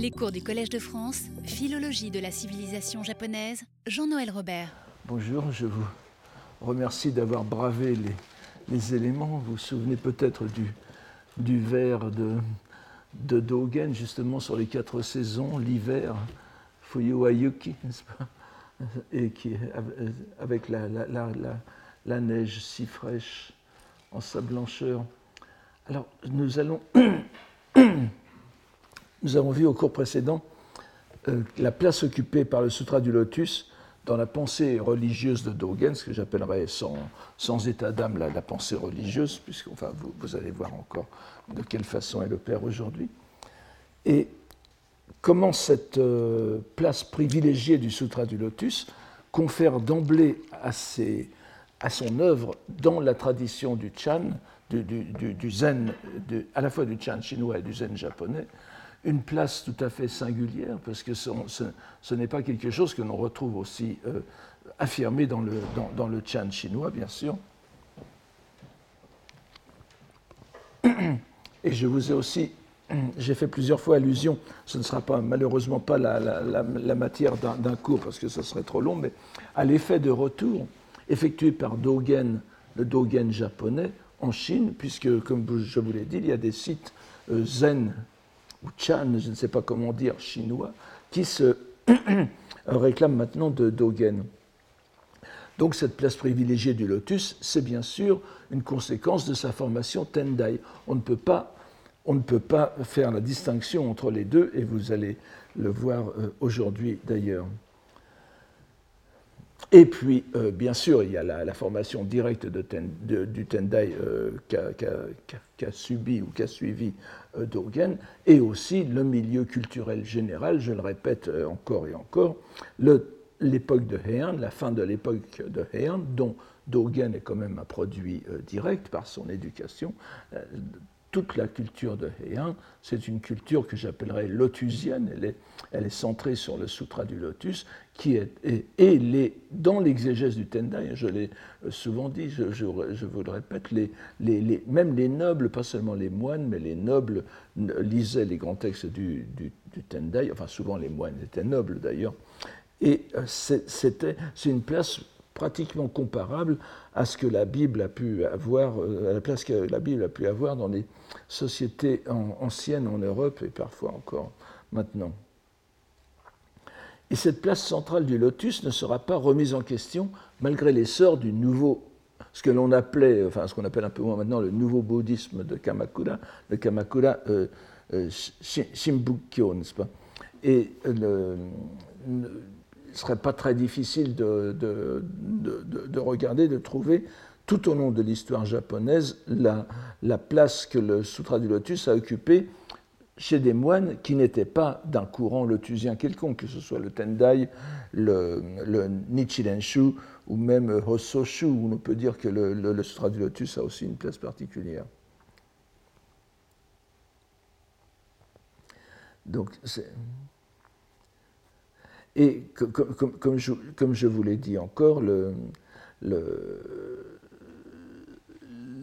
Les cours du Collège de France, Philologie de la civilisation japonaise, Jean-Noël Robert. Bonjour, je vous remercie d'avoir bravé les, éléments. Vous vous souvenez peut-être du, du vers de, Dogen, justement sur les quatre saisons, l'hiver, Fuyuayuki, n'est-ce pas? Avec la, neige si fraîche en sa blancheur. Alors, nous allons. Nous avons vu au cours précédent euh, la place occupée par le Sutra du Lotus dans la pensée religieuse de Dogen, ce que j'appellerais sans, état d'âme la, pensée religieuse, puisque enfin, vous, allez voir encore de quelle façon elle opère aujourd'hui. Et comment cette euh, place privilégiée du Sutra du Lotus confère d'emblée à, son œuvre dans la tradition du Chan, du zen, à la fois du Chan chinois et du zen japonais, une place tout à fait singulière, parce que ce, n'est pas quelque chose que l'on retrouve aussi euh, affirmé dans le, dans, le Chan chinois, bien sûr. Et je vous ai aussi, j'ai fait plusieurs fois allusion, ce ne sera pas, malheureusement pas la, la, la, la matière d'un cours, parce que ce serait trop long, mais à l'effet de retour effectué par Dogen, le Dogen japonais, en Chine, puisque, comme je vous l'ai dit, il y a des sites euh, zen ou Chan, je ne sais pas comment dire, chinois, qui se réclament maintenant de Dogen. Donc cette place privilégiée du lotus, c'est bien sûr une conséquence de sa formation Tendai. On ne peut pas, on ne peut pas faire la distinction entre les deux, et vous allez le voir euh, aujourd'hui d'ailleurs. Et puis, euh, bien sûr, il y a la, formation directe du Tendai euh, qu'a qu qu subi ou qu'a suivi euh, Dogen, et aussi le milieu culturel général, je le répète euh, encore et encore, l'époque de Heian, la fin de l'époque de Heian, dont Dogen est quand même un produit euh, direct par son éducation, toute la culture de Heian, c'est une culture que j'appellerais lotusienne. Elle est, elle est, centrée sur le Sutra du Lotus, et, dans l'exégèse du Tendai, je l'ai souvent dit, je, vous le répète, même les nobles, pas seulement les moines, mais les nobles lisaient les grands textes du, Tendai, enfin souvent les moines étaient nobles d'ailleurs, et c'était, c'est une place pratiquement comparable à ce que la Bible a pu avoir, à la place que la Bible a pu avoir dans les sociétés anciennes en Europe et parfois encore maintenant. Et cette place centrale du lotus ne sera pas remise en question malgré l'essor du nouveau, ce que l'on appelait, enfin ce qu'on appelle un peu moins maintenant le nouveau bouddhisme de Kamakura, le Kamakura euh, euh, Shimbukyo, n'est-ce pas? Et le, il ne serait pas très difficile de, de, de, de, regarder, de trouver tout au long de l'histoire japonaise la, place que le Sutra du Lotus a occupée chez des moines qui n'étaient pas d'un courant lotusien quelconque, que ce soit le Tendai, le, le Nichirenshu ou même Hososhu, où on peut dire que le, le, a aussi une place particulière. Et comme, je, vous l'ai dit encore, le,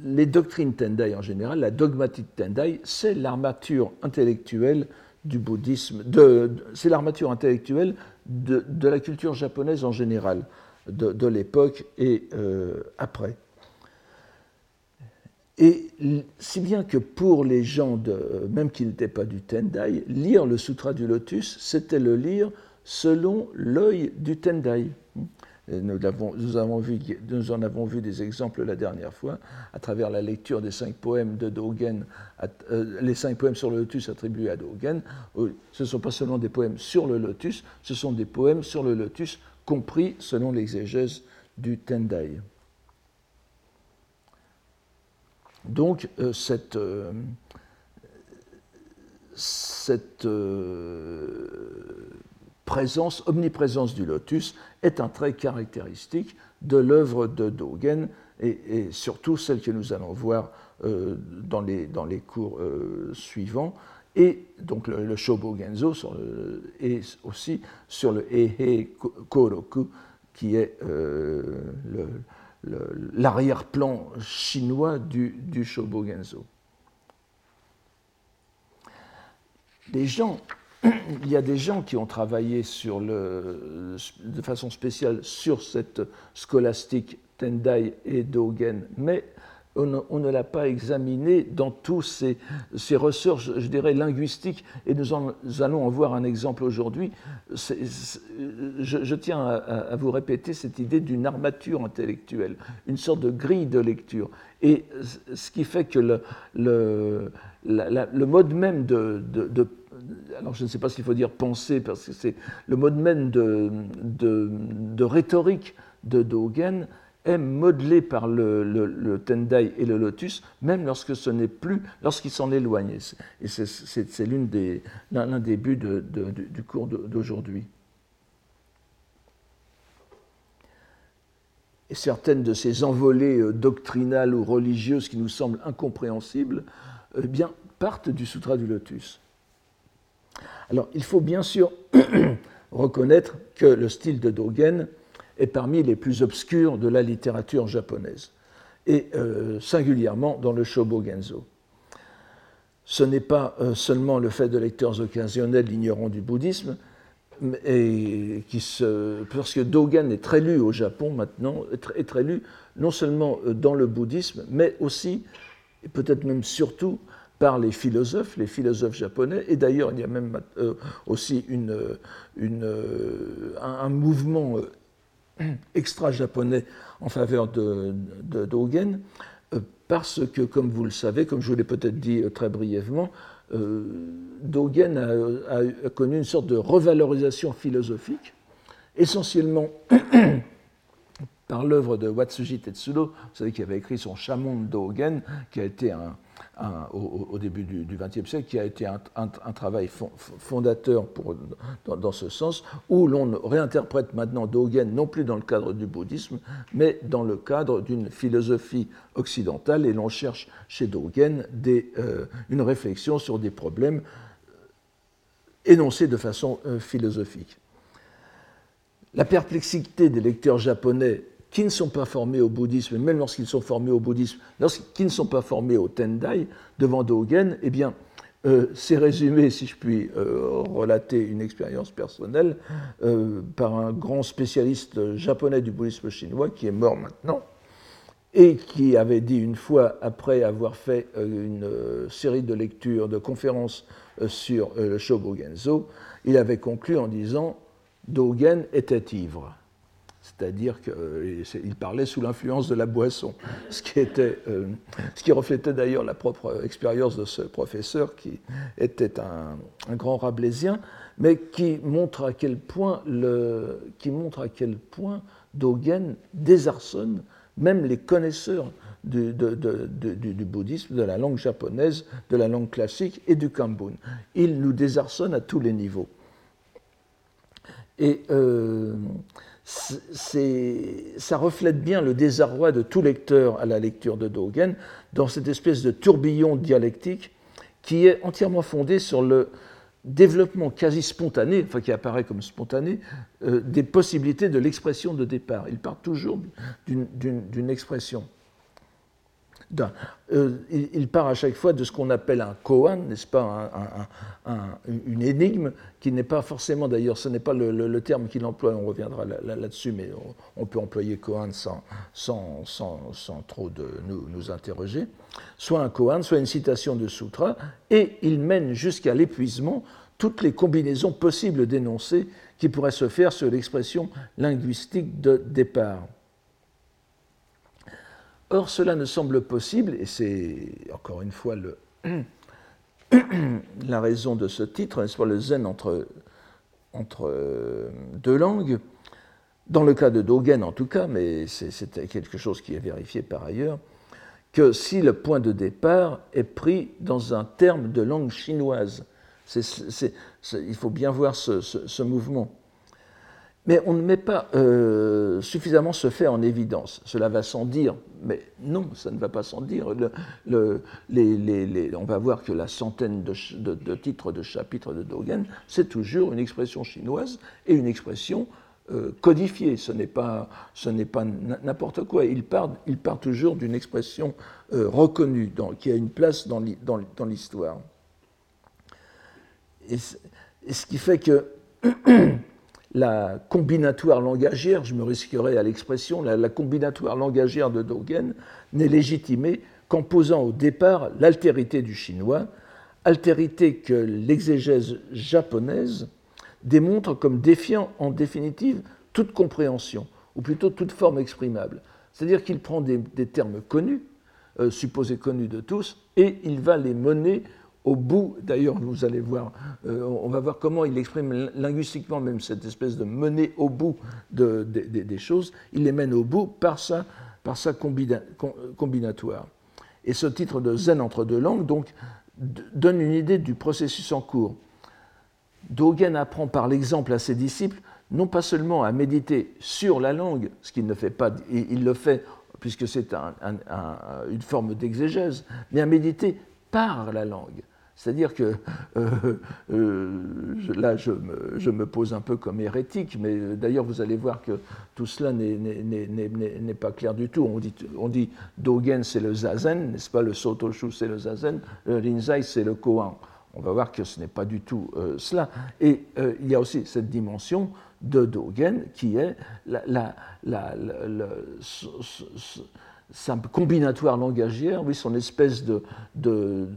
les doctrines Tendai en général, la dogmatique Tendai, c'est l'armature intellectuelle du bouddhisme, de, c'est l'armature intellectuelle de, la culture japonaise en général, de, de l'époque et euh, après. Et si bien que pour les gens, de, même qui n'étaient pas du Tendai, lire le Sutra du Lotus, c'était le lire selon l'œil du Tendai. Nous, avons, vu, nous, en avons vu des exemples la dernière fois à travers la lecture des cinq poèmes de Dogen, euh, les cinq poèmes sur le lotus attribués à Dogen. Ce ne sont pas seulement des poèmes sur le lotus, ce sont des poèmes sur le lotus compris selon l'exégèse du Tendai. Donc, euh, cette, euh, cette présence, omniprésence du lotus est un trait caractéristique de l'œuvre de Dogen et, surtout celle que nous allons voir euh, dans, les, dans, les, cours euh, suivants. Et donc le, le le, et aussi sur le Ehe Koroku qui est euh, l'arrière-plan chinois du, du Shobogenzo. Les gens il y a des gens qui ont travaillé de façon spéciale sur cette scolastique Tendai et Dogen, mais on, ne l'a pas examiné dans tous ces, ces ressorts, je, dirais, linguistiques, et nous, allons en voir un exemple aujourd'hui. Je, tiens à, vous répéter cette idée d'une armature intellectuelle, une sorte de grille de lecture. Et ce qui fait que le, le, mode même de, de, alors je ne sais pas s'il faut dire penser, parce que c'est le mode même de, rhétorique de Dogen est modelé par le, Tendai et le Lotus, même lorsque ce n'est plus, lorsqu'il s'en éloigne. Et c'est l'un des, buts du cours d'aujourd'hui. Et certaines de ces envolées euh, doctrinales ou religieuses qui nous semblent incompréhensibles, eh bien, partent du Sutra du Lotus. Alors, il faut bien sûr reconnaître que le style de Dogen est parmi les plus obscurs de la littérature japonaise, et euh, singulièrement dans le Shobogenzo. Ce n'est pas euh, seulement le fait de lecteurs occasionnels ignorants du bouddhisme, parce que Dogen est très lu au Japon maintenant, est très lu non seulement euh, dans le bouddhisme, mais aussi, et peut-être même surtout, par les philosophes, les philosophes japonais, et d'ailleurs il y a même aussi une, une, un, mouvement extra-japonais en faveur de, Dogen, euh, parce que, comme vous le savez, comme je vous l'ai peut-être dit euh, très brièvement, euh, Dogen a, connu une sorte de revalorisation philosophique, essentiellement par l'œuvre de Watsuji Tetsudo, vous savez, qui avait écrit son Shamon Dogen, qui a été un, au, début du XXe siècle, qui a été un, travail fondateur dans, ce sens, où l'on réinterprète maintenant Dogen non plus dans le cadre du bouddhisme, mais dans le cadre d'une philosophie occidentale, et l'on cherche chez Dogen euh, une réflexion sur des problèmes énoncés de façon euh, philosophique. La perplexité des lecteurs japonais qui ne sont pas formés au bouddhisme, même lorsqu'ils sont formés au bouddhisme, lorsqu'ils ne sont pas formés au Tendai, devant Dogen, eh bien, euh, c'est résumé, si je puis euh, relater une expérience personnelle, euh, par un grand spécialiste japonais du bouddhisme chinois qui est mort maintenant, et qui avait dit une fois, après avoir fait une série de lectures, de conférences sur le Shobogenzo, il avait conclu en disant Dogen était ivre c'est-à-dire qu'il euh, parlait sous l'influence de la boisson, ce qui, était, euh, ce qui reflétait d'ailleurs la propre expérience de ce professeur qui était un, grand rablaisien, mais qui montre à quel point, qui montre à quel point Dogen désarçonne même les connaisseurs du, du, bouddhisme, de la langue japonaise, de la langue classique et du Kambun. Il nous désarçonne à tous les niveaux. Et euh, ça reflète bien le désarroi de tout lecteur à la lecture de Dogen dans cette espèce de tourbillon dialectique qui est entièrement fondé sur le développement quasi spontané, enfin qui apparaît comme spontané, euh, des possibilités de l'expression de départ. Il part toujours d'une expression. Euh, il, part à chaque fois de ce qu'on appelle un koan, n'est-ce pas, une énigme, qui n'est pas forcément, d'ailleurs, ce n'est pas le, terme qu'il emploie, on reviendra là-dessus, mais on, peut employer koan sans, trop de nous, nous, interroger, soit un koan, soit une citation de sutra, et il mène jusqu'à l'épuisement toutes les combinaisons possibles d'énoncés qui pourraient se faire sur l'expression linguistique de départ. Or, cela ne semble possible, et c'est encore une fois la raison de ce titre, n'est-ce pas, le zen entre, euh, deux langues, dans le cas de Dogen en tout cas, mais c'était quelque chose qui est vérifié par ailleurs, que si le point de départ est pris dans un terme de langue chinoise, il faut bien voir ce mouvement mais on ne met pas euh, suffisamment ce fait en évidence. Cela va sans dire, mais non, ça ne va pas sans dire. On va voir que la centaine de, titres de chapitres de Dogen, c'est toujours une expression chinoise et une expression euh, codifiée. Ce n'est pas, n'importe quoi. Il part, il part toujours d'une expression euh, reconnue, qui a une place dans l'histoire. Et ce qui fait que la combinatoire langagière, je me risquerai à l'expression, la, combinatoire langagière de Dogen n'est légitimée qu'en posant au départ l'altérité du chinois, altérité que l'exégèse japonaise démontre comme défiant en définitive toute compréhension, ou plutôt toute forme exprimable. C'est-à-dire qu'il prend des, termes connus, euh, supposés connus de tous, et il va les mener au bout, d'ailleurs, vous allez voir, euh, on va voir comment il exprime linguistiquement même cette espèce de mener au bout des choses, il les mène au bout par sa, par sa combinatoire. Et ce titre de Zen entre deux langues, donc, donne une idée du processus en cours. Dogen apprend par l'exemple à ses disciples non pas seulement à méditer sur la langue, ce qu'il ne fait pas, il le fait puisque c'est une forme d'exégèse, mais à méditer par la langue. C'est-à-dire que euh, euh, là, je me, pose un peu comme hérétique, mais d'ailleurs, vous allez voir que tout cela n'est pas clair du tout. On dit, Dogen, c'est le zazen, n'est-ce pas? Le Sotoshu, c'est le zazen, le Rinzai, c'est le koan. On va voir que ce n'est pas du tout euh, cela. Et il y a aussi cette dimension de Dogen qui est la, sa combinatoire langagière, oui, son espèce de, de,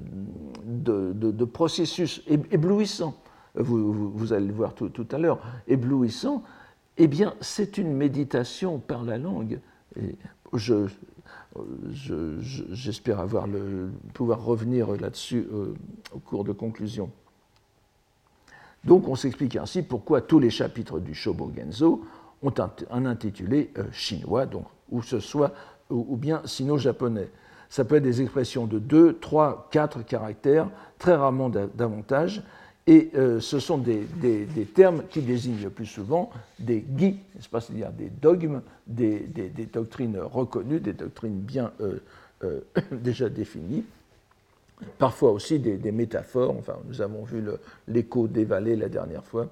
de, processus éblouissant, vous, allez le voir tout, tout à l'heure, éblouissant, eh bien, c'est une méditation par la langue. Et je, j'espère avoir le, pouvoir revenir là-dessus euh, au cours de conclusion. Donc on s'explique ainsi pourquoi tous les chapitres du Shobogenzo ont un, intitulé euh, chinois, donc, ou ce soit ou, bien sino-japonais. Ça peut être des expressions de 2, 3, 4 caractères, très rarement davantage, et euh, ce sont des, termes qui désignent le plus souvent des gui, c'est-à-dire des dogmes, des, doctrines reconnues, des doctrines bien euh, euh, déjà définies. Parfois aussi des, métaphores, enfin nous avons vu l'écho des vallées la dernière fois.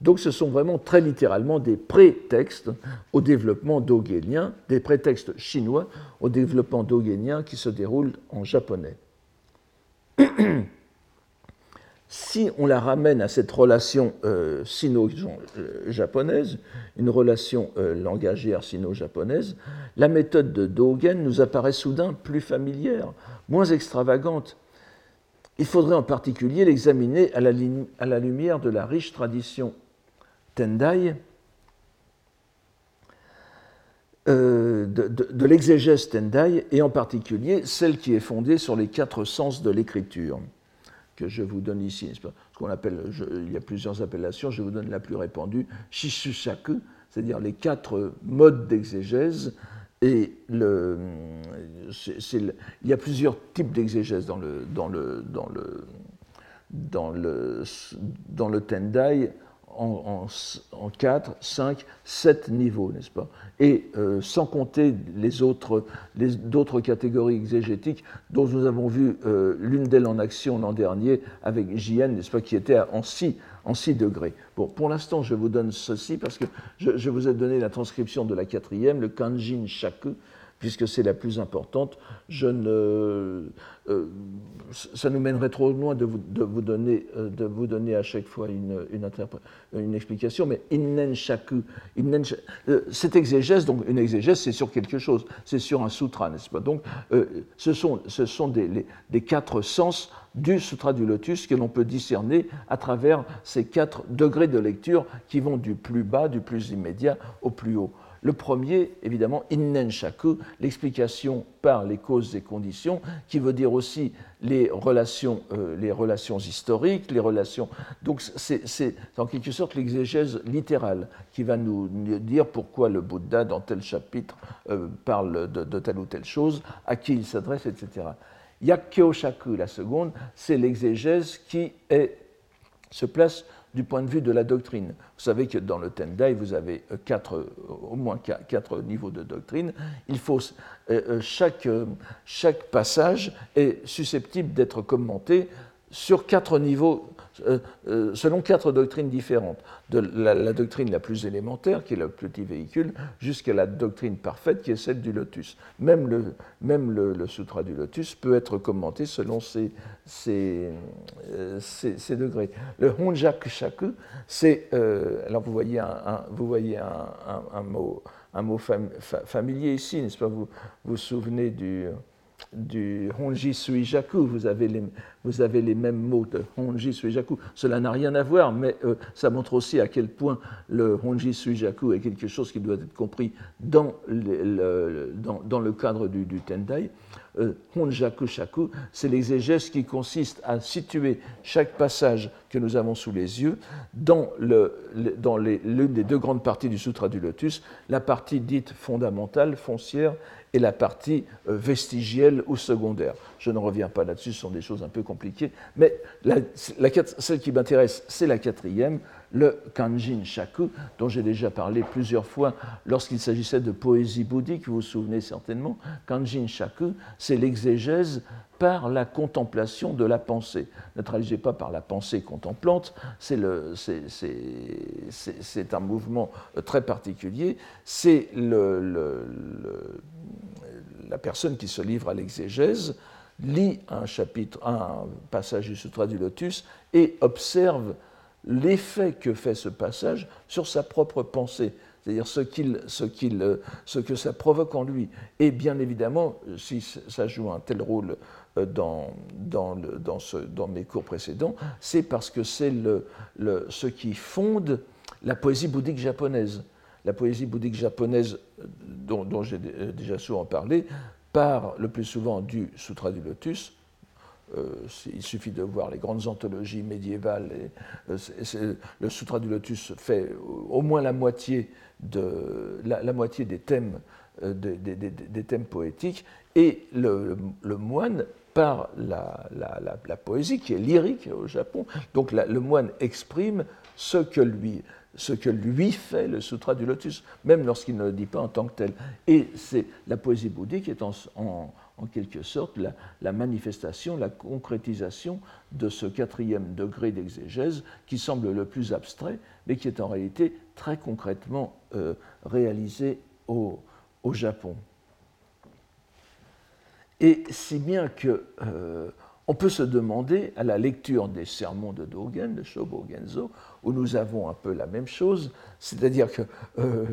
Donc ce sont vraiment très littéralement des prétextes au développement dogénien, des prétextes chinois au développement dogénien qui se déroulent en japonais. si on la ramène à cette relation euh, sino-japonaise, une relation euh, langagière sino-japonaise, la méthode de Dogen nous apparaît soudain plus familière, moins extravagante. Il faudrait en particulier l'examiner à, à la lumière de la riche tradition Tendai, euh, de, l'exégèse Tendai, et en particulier celle qui est fondée sur les quatre sens de l'écriture, que je vous donne ici. Il y a plusieurs appellations, je vous donne la plus répandue, Shishusaku, c'est-à-dire les quatre modes d'exégèse. Et il y a plusieurs types d'exégèse dans le Tendai en, en, 4, 5, 7 niveaux, n'est-ce pas? Et euh, sans compter les autres, d'autres catégories exégétiques dont nous avons vu euh, l'une d'elles en action l'an dernier avec JN, n'est-ce pas, qui était en 6, en 6 degrés. Bon, pour l'instant, je vous donne ceci parce que je, vous ai donné la transcription de la quatrième, le Kanjin Shaku, puisque c'est la plus importante, ne, euh, ça nous mènerait trop loin de vous, donner, euh, de vous donner à chaque fois une, explication, mais innen shaku, euh, cette exégèse, donc une exégèse, c'est sur quelque chose, c'est sur un sutra, n'est-ce pas? Donc, ce sont, ce sont des, des, quatre sens du Sutra du Lotus que l'on peut discerner à travers ces quatre degrés de lecture qui vont du plus bas, du plus immédiat au plus haut. Le premier, évidemment, innen shaku, l'explication par les causes et conditions, qui veut dire aussi les relations, euh, historiques, les relations. Donc c'est en quelque sorte l'exégèse littérale qui va nous dire pourquoi le Bouddha, dans tel chapitre, euh, parle de, telle ou telle chose, à qui il s'adresse, etc. Yakkyo shaku, la seconde, c'est l'exégèse qui se place du point de vue de la doctrine. Vous savez que dans le Tendai, vous avez euh, quatre, au moins quatre niveaux de doctrine. Il faut, euh, euh, chaque, chaque passage est susceptible d'être commenté sur quatre niveaux, euh, euh, selon quatre doctrines différentes, de la, doctrine la plus élémentaire, qui est le petit véhicule, jusqu'à la doctrine parfaite, qui est celle du lotus. Même le, même le, sutra du lotus peut être commenté selon ces, ces, euh, ces, degrés. Le Honjakushaku, c'est, alors vous voyez un, vous voyez un, un, mot, un mot familier ici, n'est-ce pas? Vous vous souvenez du du Honji Suijaku, vous avez, les, vous avez les mêmes mots de Honji Suijaku. Cela n'a rien à voir, mais euh, ça montre aussi à quel point le Honji Suijaku est quelque chose qui doit être compris dans, le, dans, le cadre du, Tendai. Euh, Honjaku Shaku, c'est l'exégèse qui consiste à situer chaque passage que nous avons sous les yeux dans l'une dans des deux grandes parties du Sutra du Lotus, la partie dite fondamentale, foncière, et la partie euh, vestigielle ou secondaire. Je ne reviens pas là-dessus, ce sont des choses un peu compliquées, mais celle qui m'intéresse, c'est la quatrième, le Kanjin Shaku, dont j'ai déjà parlé plusieurs fois lorsqu'il s'agissait de poésie bouddhique, vous vous souvenez certainement. Kanjin Shaku, c'est l'exégèse par la contemplation de la pensée. Ne traduisez pas par la pensée contemplante, c'est un mouvement très particulier. C'est la personne qui se livre à l'exégèse lit un chapitre, un passage du Sutra du Lotus et observe l'effet que fait ce passage sur sa propre pensée, c'est-à-dire ce, ce, ce, que ça provoque en lui. Et bien évidemment, si ça joue un tel rôle euh, dans, dans, dans, mes cours précédents, c'est parce que c'est le, le, ce qui fonde la poésie bouddhique japonaise. La poésie bouddhique japonaise, dont, dont j'ai déjà souvent parlé, part le plus souvent du Sutra du Lotus, euh, il suffit de voir les grandes anthologies médiévales. Euh, le Sutra du Lotus fait au moins la moitié, des, thèmes, euh, poétiques. Et le, moine, par la, poésie, qui est lyrique au Japon, donc le moine exprime ce que lui fait le Sutra du Lotus, même lorsqu'il ne le dit pas en tant que tel. Et c'est la poésie bouddhique est en quelque sorte la, manifestation, la concrétisation de ce quatrième degré d'exégèse qui semble le plus abstrait, mais qui est en réalité très concrètement euh, réalisé au, Japon. Et si bien que euh, on peut se demander, à la lecture des sermons de Dogen, de Shobo Genzo, où nous avons un peu la même chose, c'est-à-dire que euh,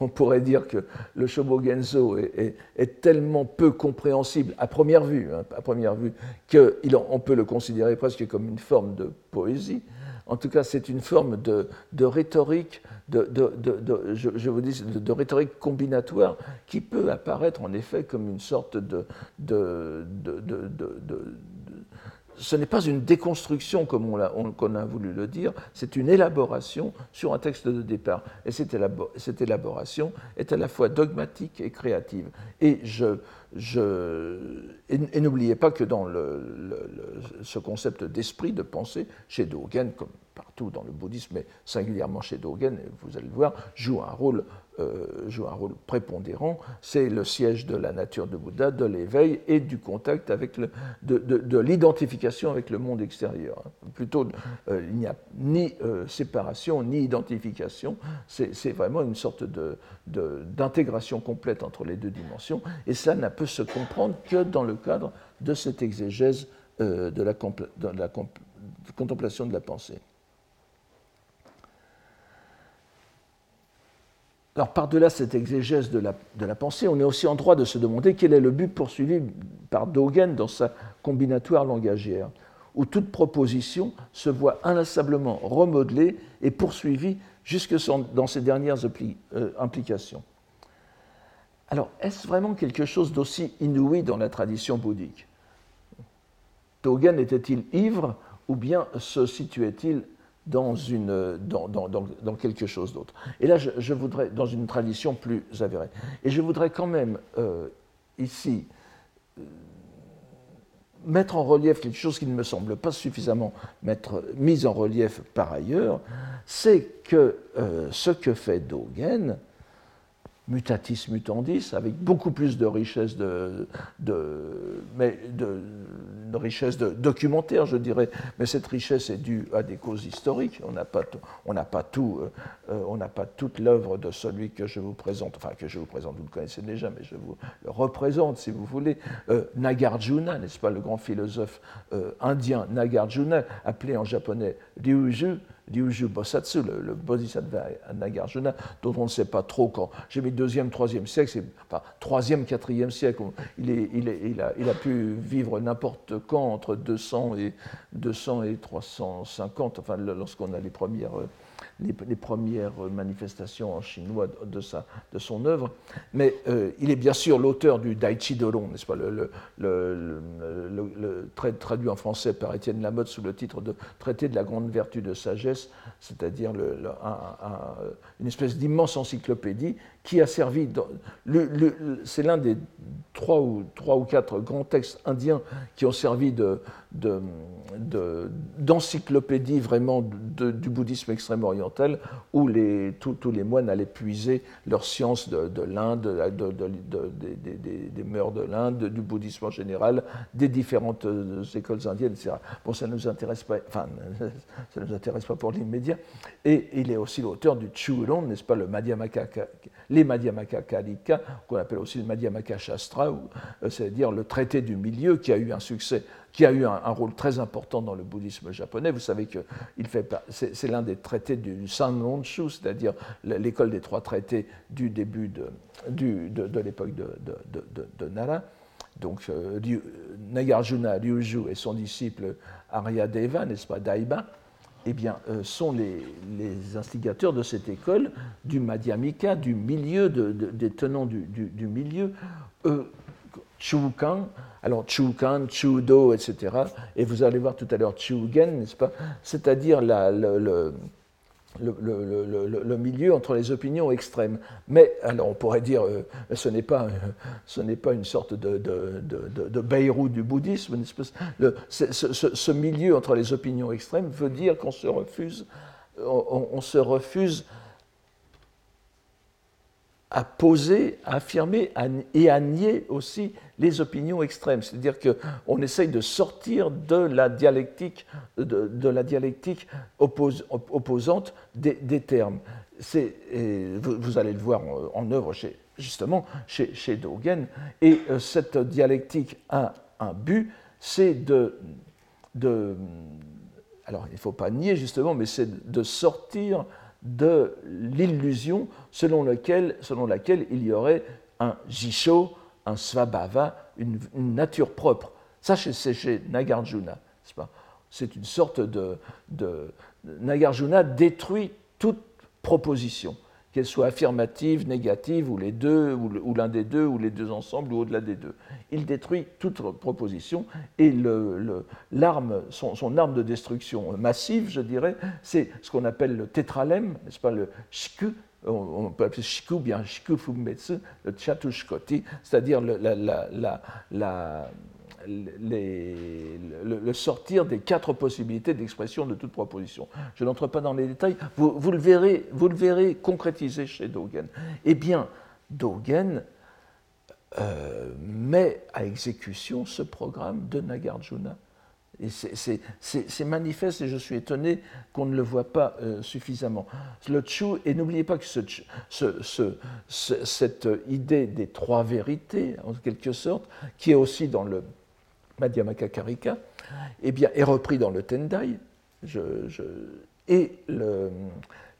on pourrait dire que le Shobogenzo est, est, tellement peu compréhensible à première vue, hein, vue, qu'on peut le considérer presque comme une forme de poésie. En tout cas, c'est une forme de, rhétorique, je, dis, de, rhétorique combinatoire qui peut apparaître en effet comme une sorte de, ce n'est pas une déconstruction comme on a, voulu le dire, c'est une élaboration sur un texte de départ. Et cette, élaboration est à la fois dogmatique et créative. Et, n'oubliez pas que dans ce concept d'esprit, de pensée, chez Dogen, comme partout dans le bouddhisme, mais singulièrement chez Dogen, vous allez le voir, joue un rôle, joue un rôle prépondérant. C'est le siège de la nature de Bouddha, de l'éveil et du contact avec le, de, l'identification avec le monde extérieur. Plutôt, euh, il n'y a ni euh, séparation ni identification. C'est vraiment une sorte d'intégration complète entre les deux dimensions. Et ça ne peut se comprendre que dans le cadre de cette exégèse de la contemplation de la pensée. Alors, par-delà cette exégèse de la, pensée, on est aussi en droit de se demander quel est le but poursuivi par Dogen dans sa combinatoire langagière, où toute proposition se voit inlassablement remodelée et poursuivie jusque dans ses dernières euh, implications. Alors, est-ce vraiment quelque chose d'aussi inouï dans la tradition bouddhique? Dogen était-il ivre ou bien se situait-il dans, une, dans, dans, dans quelque chose d'autre. Et là, je, voudrais, dans une tradition plus avérée. Et je voudrais quand même, euh, ici, euh, mettre en relief quelque chose qui ne me semble pas suffisamment mettre, mis en relief par ailleurs, c'est que euh, ce que fait Dogen mutatis mutandis, avec beaucoup plus de richesse de, de, je dirais. Mais cette richesse est due à des causes historiques. On n'a pas, pas tout, euh, n'a pas toute l'œuvre de celui que je vous présente, enfin que je vous présente, vous le connaissez déjà, mais je vous le représente, si vous voulez. Euh, Nagarjuna, n'est-ce pas, le grand philosophe euh, indien Nagarjuna, appelé en japonais Ryuju, Ryuju Bosatsu, le, Bodhisattva Nagarjuna, dont on ne sait pas trop quand. J'ai mis deuxième, troisième siècle, c'est enfin troisième, quatrième siècle. Il, est, il, a, il, a, pu vivre n'importe quand entre 200 et 200 et 350. Enfin, lorsqu'on a les premières les, premières manifestations en chinois de, sa, de son œuvre. Mais euh, il est bien sûr l'auteur du Daichi Doron, n'est-ce pas, le, traduit en français par Étienne Lamotte sous le titre de Traité de la grande vertu de sagesse, c'est-à-dire une espèce d'immense encyclopédie qui a servi. C'est l'un des trois ou, trois ou quatre grands textes indiens qui ont servi de, d'encyclopédie vraiment du bouddhisme extrême oriental, où les, tous les moines allaient puiser leur science de, l'Inde, des mœurs de l'Inde, du bouddhisme en général, des différentes euh, écoles indiennes, etc. Bon, ça ne nous intéresse pas, enfin, ça nous intéresse pas pour l'immédiat. Et il est aussi l'auteur du Chulon, n'est-ce pas, le Madhyamaka, les Madhyamaka Kalika, qu'on appelle aussi le Madhyamaka Shastra, euh, c'est-à-dire le traité du milieu qui a eu un succès qui a eu un, rôle très important dans le bouddhisme japonais. Vous savez que c'est l'un des traités du Sanronshu, c'est-à-dire l'école des trois traités du début de, de, l'époque de, Nara. Donc euh, Nagarjuna Ryuju et son disciple Aryadeva, n'est-ce pas, Daiba, eh bien, euh, sont les, instigateurs de cette école du Madhyamika, du milieu, des tenants du, milieu. Euh, Chukan, alors Chukan, Chudo, etc. Et vous allez voir tout à l'heure Chugen, n'est-ce pas? C'est-à-dire le, milieu entre les opinions extrêmes. Mais alors on pourrait dire, euh, ce n'est pas, n'est pas une sorte de, de, de, Beyrouth du bouddhisme. Ce, ce, milieu entre les opinions extrêmes veut dire qu'on se refuse, on se refuse à poser, à affirmer et à nier aussi les opinions extrêmes. C'est-à-dire qu'on essaye de sortir de la dialectique, de, la dialectique opposante des, termes. Vous, allez le voir en, œuvre justement chez, chez. Et euh, cette dialectique a un but, c'est de, alors il ne faut pas nier justement, mais c'est de sortir de l'illusion selon, laquelle il y aurait un jisho, un svabhava, une, nature propre. Ça, c'est chez Nagarjuna. C'est une sorte de, Nagarjuna détruit toute proposition, qu'elle soit affirmative, négative, ou les deux, ou l'un des deux, ou les deux ensemble, ou au-delà des deux. Il détruit toute proposition, et le, son, arme de destruction massive, je dirais, c'est ce qu'on appelle le tétralème, n'est-ce pas, le shiku, on peut appeler shiku bien shiku fumetsu, le chatushkoti, c'est-à-dire la, le, sortir des quatre possibilités d'expression de toute proposition. Je n'entre pas dans les détails, vous, le verrez, vous le verrez concrétisé chez Dogen. Eh bien, Dogen euh, met à exécution ce programme de Nagarjuna. C'est manifeste et je suis étonné qu'on ne le voit pas euh, suffisamment. Le Chu, et n'oubliez pas que cette idée des trois vérités, en quelque sorte, qui est aussi dans le Madhyamaka Karika, eh bien, est repris dans le Tendai. et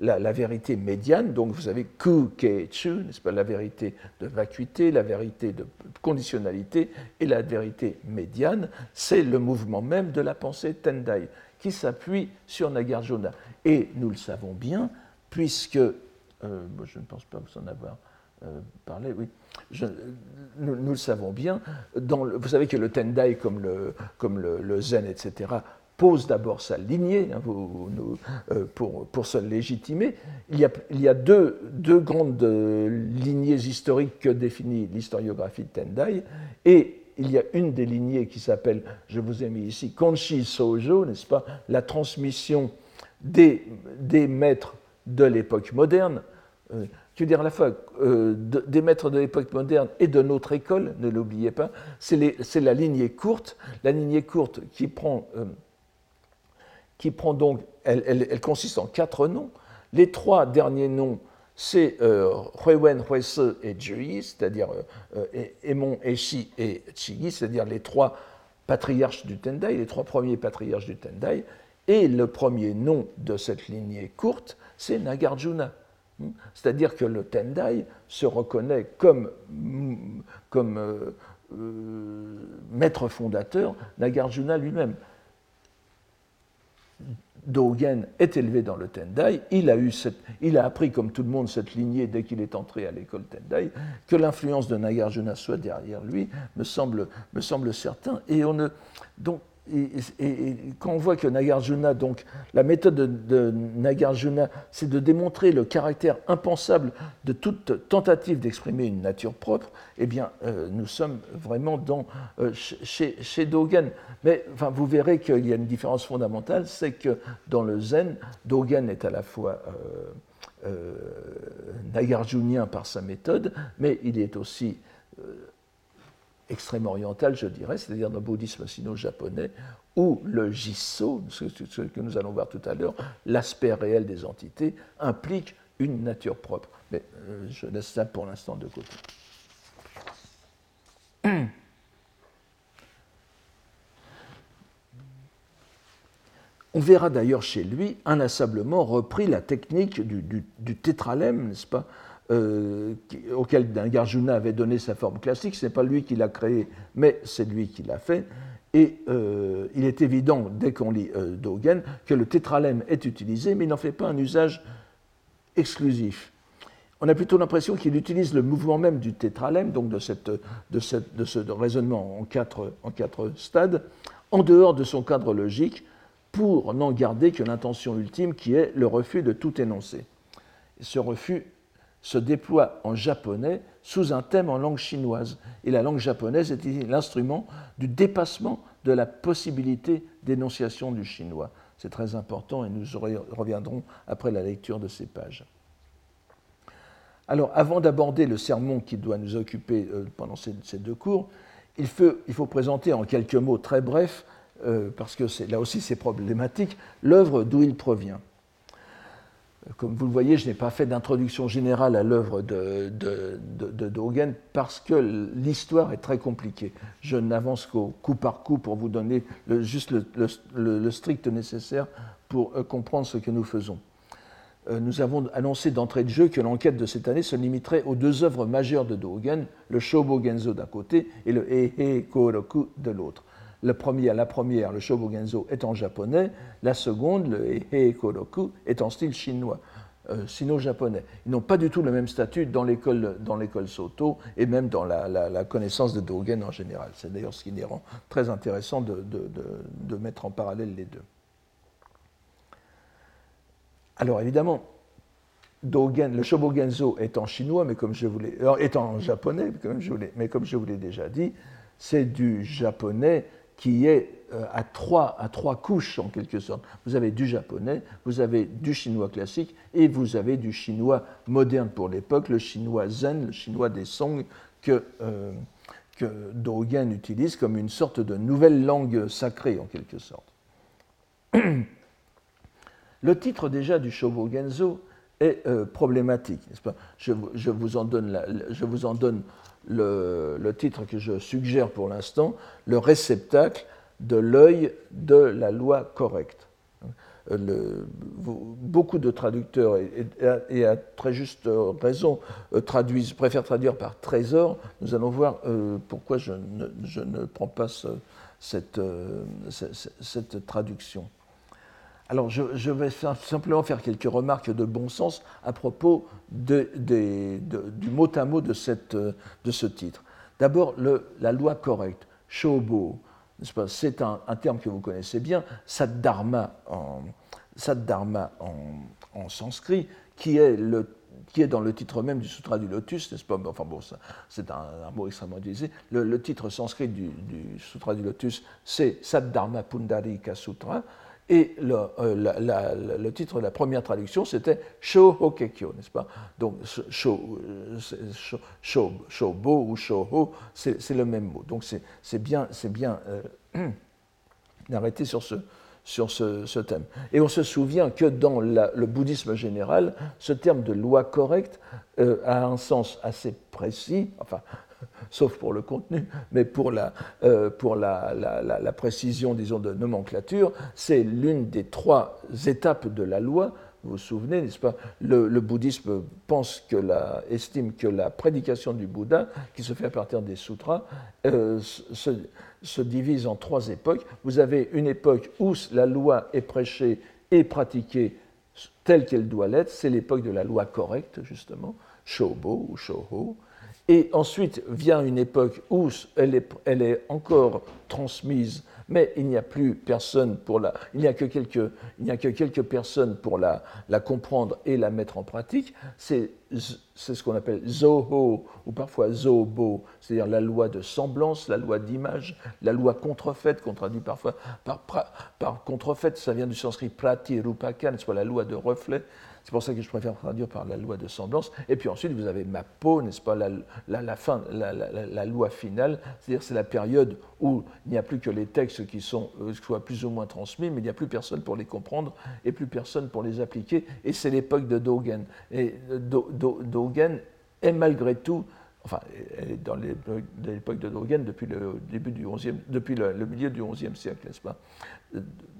la, vérité médiane, donc vous avez Ku, Ke, Chu, n'est-ce pas, la vérité de vacuité, la vérité de conditionnalité et la vérité médiane, c'est le mouvement même de la pensée Tendai qui s'appuie sur Nagarjuna. Et nous le savons bien, puisque, euh, je ne pense pas vous en avoir euh, parlé, oui, nous, le savons bien, vous savez que le Tendai, comme le, Zen, etc., pose d'abord sa lignée hein, euh, pour, se légitimer. Il y a, deux, grandes lignées historiques que définit l'historiographie de Tendai, et il y a une des lignées qui s'appelle, je vous ai mis ici, Konshi Sojo, n'est-ce pas, la transmission des, des maîtres de l'époque moderne. Euh, qui veut dire à la fois des maîtres de l'époque moderne et de notre école, ne l'oubliez pas, c'est la lignée courte, la lignée courte qui prend, prend donc, elle, consiste en quatre noms. Les trois derniers noms c'est euh, Huese et Jui, c'est-à-dire euh, Emon, Eshi et Chigi, c'est-à-dire les trois patriarches du Tendai, les trois premiers patriarches du Tendai, et le premier nom de cette lignée courte, c'est Nagarjuna. C'est-à-dire que le Tendai se reconnaît comme, euh, euh, maître fondateur Nagarjuna lui-même. Dogen est élevé dans le Tendai, il a, eu il a appris comme tout le monde cette lignée dès qu'il est entré à l'école Tendai, que l'influence de Nagarjuna soit derrière lui me semble, certain. Et, quand on voit que Nagarjuna, donc la méthode de, Nagarjuna, c'est de démontrer le caractère impensable de toute tentative d'exprimer une nature propre, eh bien, euh, nous sommes vraiment dans, euh, chez, Dogen. Mais vous verrez qu'il y a une différence fondamentale, c'est que dans le Zen, Dogen est à la fois euh, Nagarjunien par sa méthode, mais il est aussi extrême oriental, je dirais, c'est-à-dire dans le bouddhisme sino-japonais, où le jisso, ce que nous allons voir tout à l'heure, l'aspect réel des entités, implique une nature propre. Mais euh, je laisse ça pour l'instant de côté. On verra d'ailleurs chez lui inlassablement repris la technique du tétralème, n'est-ce pas, euh, auquel Garjuna avait donné sa forme classique. Ce n'est pas lui qui l'a créé, mais c'est lui qui l'a fait. Et euh, il est évident, dès qu'on lit euh, Dogen, que le tétralème est utilisé, mais il n'en fait pas un usage exclusif. On a plutôt l'impression qu'il utilise le mouvement même du tétralème, donc de, de, cette, de ce raisonnement en quatre, en quatre stades, en dehors de son cadre logique, pour n'en garder que l'intention ultime qui est le refus de tout énoncé. Ce refus se déploie en japonais sous un thème en langue chinoise. Et la langue japonaise est l'instrument du dépassement de la possibilité d'énonciation du chinois. C'est très important et nous reviendrons après la lecture de ces pages. Alors, avant d'aborder le sermon qui doit nous occuper euh, pendant ces deux cours, il faut, présenter en quelques mots très brefs, euh, parce que là aussi c'est problématique, l'œuvre d'où il provient. Comme vous le voyez, je n'ai pas fait d'introduction générale à l'œuvre de, Dogen parce que l'histoire est très compliquée. Je n'avance qu'au coup par coup pour vous donner juste le, strict nécessaire pour euh, comprendre ce que nous faisons. Euh, nous avons annoncé d'entrée de jeu que l'enquête de cette année se limiterait aux deux œuvres majeures de Dogen, le Shobo Genzo d'un côté et le Ehe Koroku de l'autre la première, le Shobogenzo, est en japonais, la seconde, le Heikoroku, est en style chinois, euh, sino-japonais. Ils n'ont pas du tout le même statut dans l'école, Soto et même dans la, connaissance de Dogen en général. C'est d'ailleurs ce qui les rend très intéressant de, mettre en parallèle les deux. Alors évidemment, Dogen, le Shobogenzo est en chinois, mais comme je voulais, euh, est en japonais, mais comme je vous l'ai déjà dit, c'est du japonais qui est euh, à trois, à trois couches en quelque sorte. Vous avez du japonais, vous avez du chinois classique et vous avez du chinois moderne pour l'époque, le chinois zen, le chinois des Song, que, euh, Dogen utilise comme une sorte de nouvelle langue sacrée en quelque sorte. Le titre déjà du Shobo Genzo est euh, problématique, n'est-ce pas? Je, vous en donne je vous en donne le, titre que je suggère pour l'instant, le réceptacle de l'œil de la loi correcte. Le, beaucoup de traducteurs, et, à très juste raison, euh, préfèrent traduire par trésor. Nous allons voir euh, pourquoi je ne, prends pas euh, cette, traduction. Alors, je, vais simplement faire quelques remarques de bon sens à propos du mot à mot de, ce titre. D'abord, la loi correcte, shobo, c'est un, terme que vous connaissez bien, saddharma en, en, sanskrit, qui est, dans le titre même du Sutra du Lotus, n'est-ce pas Enfin bon, c'est un, mot extrêmement utilisé. Le, titre sanskrit du, du, Sutra du Lotus, c'est Saddharma Pundarika Sutra, Et le, euh, le, titre de la première traduction, c'était Shohokekyo, n'est-ce pas? Donc, Shobo ou Shoho, c'est le même mot. Donc, c'est bien, bien euh, d'arrêter sur ce, sur ce, thème. Et on se souvient que dans le bouddhisme général, ce terme de loi correcte euh, a un sens assez précis, enfin, sauf pour le contenu, mais pour la, euh, pour la, la, précision, disons, de nomenclature, c'est l'une des trois étapes de la loi vous vous souvenez, n'est-ce pas? Le, bouddhisme pense que la, estime que la prédication du Bouddha, qui se fait à partir des sutras, euh, se, se, divise en trois époques. Vous avez une époque où la loi est prêchée et pratiquée telle qu'elle doit l'être, c'est l'époque de la loi correcte, justement, Shobo ou Shoho. Et ensuite vient une époque où elle est, encore transmise mais il n'y a plus personne pour la, il n'y a que quelques, il n'y a que quelques personnes pour la, comprendre et la mettre en pratique. C'est, c'est ce qu'on appelle zoho ou parfois zobo, c'est-à-dire la loi de semblance, la loi d'image, la loi contrefaite, qu'on parfois par, par, contrefaite, ça vient du sanskrit prati rupakan, soit la loi de reflet. C'est pour ça que je préfère traduire par la loi de semblance. Et puis ensuite, vous avez Mapo, n'est-ce pas, la, la, fin, la, loi finale, c'est-à-dire c'est la période où il n'y a plus que les textes qui sont, euh, soient plus ou moins transmis, mais il n'y a plus personne pour les comprendre et plus personne pour les appliquer. Et c'est l'époque de Dogen. Et euh, Dogen est malgré tout enfin, dans l'époque de Dogen depuis le, début du 11e, depuis le, milieu du XIe siècle, n'est-ce pas?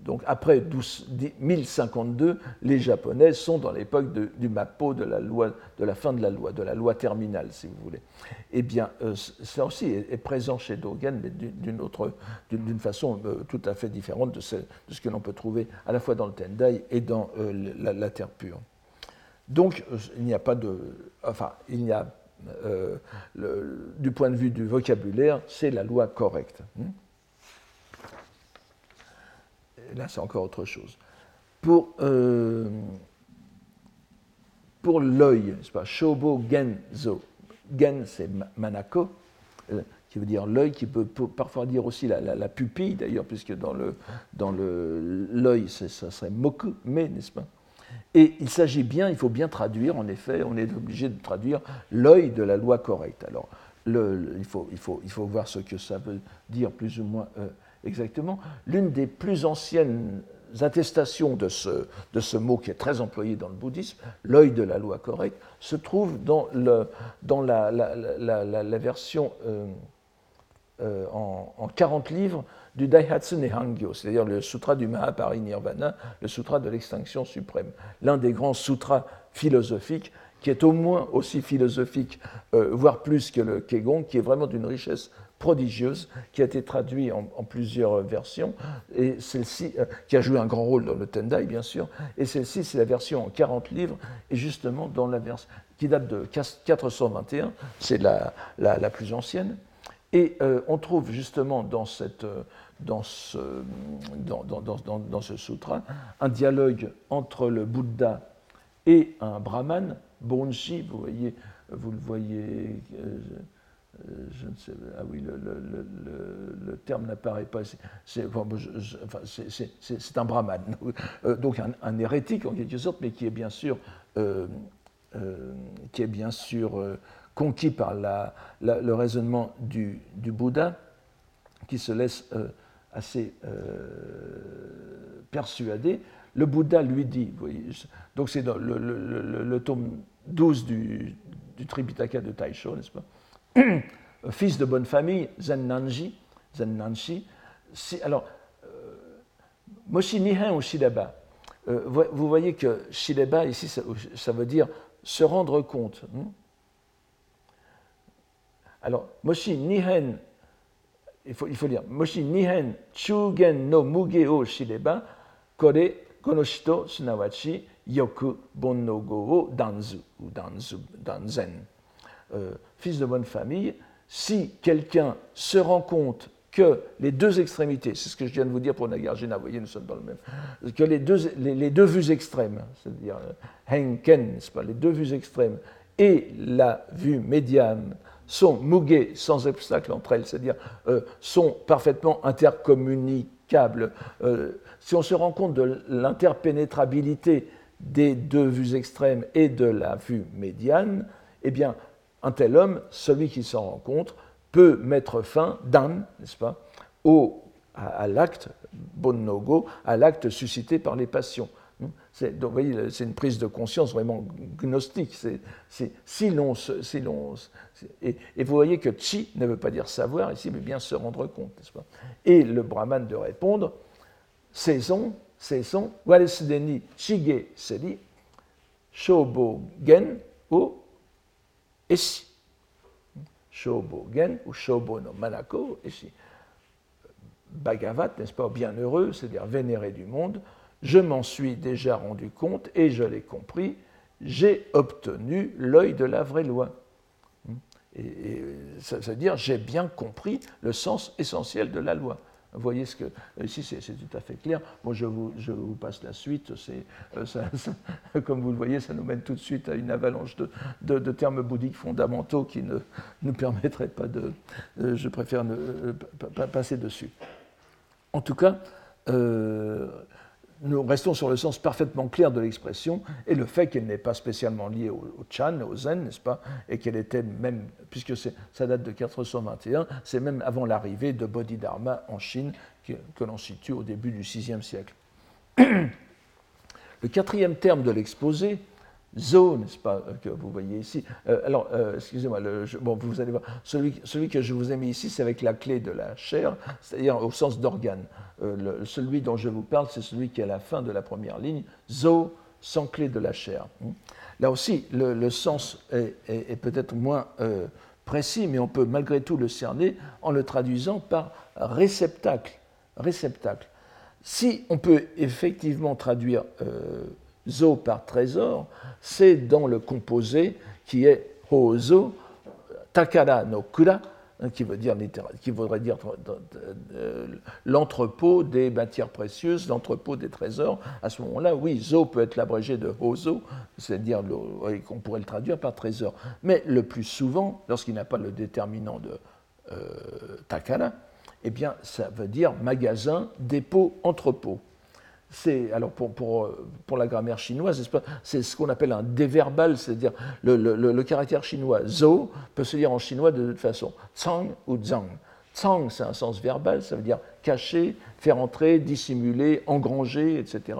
Donc après 12, 1052, les Japonais sont dans l'époque du Mappo, de la, loi, de la fin de la loi, de la loi terminale, si vous voulez. Eh bien, euh, ça aussi est, présent chez Dogen, mais d'une autre, d'une façon euh, tout à fait différente de ce, que l'on peut trouver à la fois dans le Tendai et dans euh, la, terre pure. Donc, il n'y a pas de, enfin, il n'y a euh, du point de vue du vocabulaire, c'est la loi correcte. Hmm? Là, c'est encore autre chose. Pour, euh, pour l'œil, pas, Shobo Genzo. Gen, c'est Manako, euh, qui veut dire l'œil, qui peut, parfois dire aussi la, pupille, d'ailleurs, puisque dans l'œil, dans le, ça serait Moku, mais, n'est-ce pas et il s'agit bien, il faut bien traduire, en effet, on est obligé de traduire l'œil de la loi correcte. Alors, il, faut, il, faut, il, faut, voir ce que ça veut dire plus ou moins euh, exactement. L'une des plus anciennes attestations de ce, de ce, mot qui est très employé dans le bouddhisme, l'œil de la loi correcte, se trouve dans, le, dans la, la, version euh, euh, en, en, 40 livres du Daihatsu c'est-à-dire le sutra du Mahaparinirvana, le sutra de l'extinction suprême, l'un des grands sutras philosophiques qui est au moins aussi philosophique, euh, voire plus que le Kegon, qui est vraiment d'une richesse prodigieuse, qui a été traduit en, plusieurs versions, et celle-ci, euh, qui a joué un grand rôle dans le Tendai, bien sûr, et celle-ci, c'est la version en 40 livres, et justement dans la version qui date de 421, c'est la, la, plus ancienne, et euh, on trouve justement dans cette, dans ce, dans, dans, dans, ce sutra un dialogue entre le Bouddha et un brahman, Bonshi, vous voyez, vous le voyez, euh, je ne sais, ah oui, le, le, le, terme n'apparaît pas, c'est enfin, un brahman, euh, donc un, un, hérétique en quelque sorte, mais qui est bien sûr, euh, qui est bien sûr conquis par la, le raisonnement du, du, Bouddha, qui se laisse assez euh, persuadé, le Bouddha lui dit, donc c'est le, tome 12 du, du Tripitaka de Taisho, n'est-ce pas? Fils de bonne famille, Zen Nanji, Zen Nanshi, si, alors, euh, Moshi Nihen ou Shidaba, euh, vous voyez que Shidaba, ici, ça, veut dire se rendre compte. Hein. alors, Moshi Nihen il faut, il faut dire, Moshi nihen chugen no muge o shireba, kore konoshito sunawachi yoku bon no go o danzu, ou danzu, danzen. Euh, fils de bonne famille, si quelqu'un se rend compte que les deux extrémités, c'est ce que je viens de vous dire pour Nagarjuna, vous voyez, nous sommes dans le même, que les deux, les, deux vues extrêmes, c'est-à-dire euh, Henken, pas, les deux vues extrêmes, et la vue médiane sont muguées sans obstacle entre elles, c'est-à-dire euh, sont parfaitement intercommunicables. Si on se rend compte de l'interpénétrabilité des deux vues extrêmes et de la vue médiane, eh bien, un tel homme, celui qui s'en rencontre, peut mettre fin, dan, n'est-ce pas, au, à, l'acte, bon no à l'acte suscité par les passions. C'est, donc, vous voyez, c'est une prise de conscience vraiment gnostique. C'est, si l'on, si l'on, et, vous voyez que chi ne veut pas dire savoir ici, mais bien se rendre compte, n'est-ce pas Et le brahman de répondre, saison, saison, walesdeni shige seri, shobo gen ou eshi. Shobo gen ou shobo no manako eshi. Bhagavat, n'est-ce pas, bienheureux, c'est-à-dire vénéré du monde, je m'en suis déjà rendu compte et je l'ai compris, j'ai obtenu l'œil de la vraie loi. Et, ça veut dire j'ai bien compris le sens essentiel de la loi. Vous voyez ce que. Ici, c'est tout à fait clair. Bon, je vous, je vous passe la suite. Euh, comme vous le voyez, ça nous mène tout de suite à une avalanche de, de, termes bouddhiques fondamentaux qui ne nous permettraient pas de. Euh, je préfère ne, euh, pas passer dessus. En tout cas, nous restons sur le sens parfaitement clair de l'expression et le fait qu'elle n'est pas spécialement liée au, Chan, au Zen, n'est-ce pas Et qu'elle était même, puisque ça date de 421, c'est même avant l'arrivée de Bodhidharma en Chine, que, l'on situe au début du VIe siècle. Le quatrième terme de l'exposé, zo, n'est-ce pas, euh, que vous voyez ici. Euh, alors, euh, excusez-moi, bon, vous allez voir, celui, que je vous ai mis ici, c'est avec la clé de la chair, c'est-à-dire au sens d'organe. celui dont je vous parle, c'est celui qui est à la fin de la première ligne, zo, sans clé de la chair. Là aussi, le, sens est, est, peut-être moins précis, mais on peut malgré tout le cerner en le traduisant par réceptacle. Réceptacle. Si on peut effectivement traduire zo par trésor, c'est dans le composé qui est hozo, takara no kura, hein, qui, veut dire, voudrait dire euh, l'entrepôt des matières précieuses, l'entrepôt des trésors. À ce moment-là, oui, zo peut être l'abrégé de hozo, c'est-à-dire qu'on pourrait le traduire par trésor. Mais le plus souvent, lorsqu'il n'a pas le déterminant de euh, takara, eh bien, ça veut dire magasin, dépôt, entrepôt c'est, alors pour, pour, pour, la grammaire chinoise, c'est ce qu'on appelle un déverbal, c'est-à-dire le, le, le, caractère chinois zo peut se dire en chinois de toute façon, tsang ou zhang. Tsang, c'est un sens verbal, ça veut dire cacher, faire entrer, dissimuler, engranger, etc.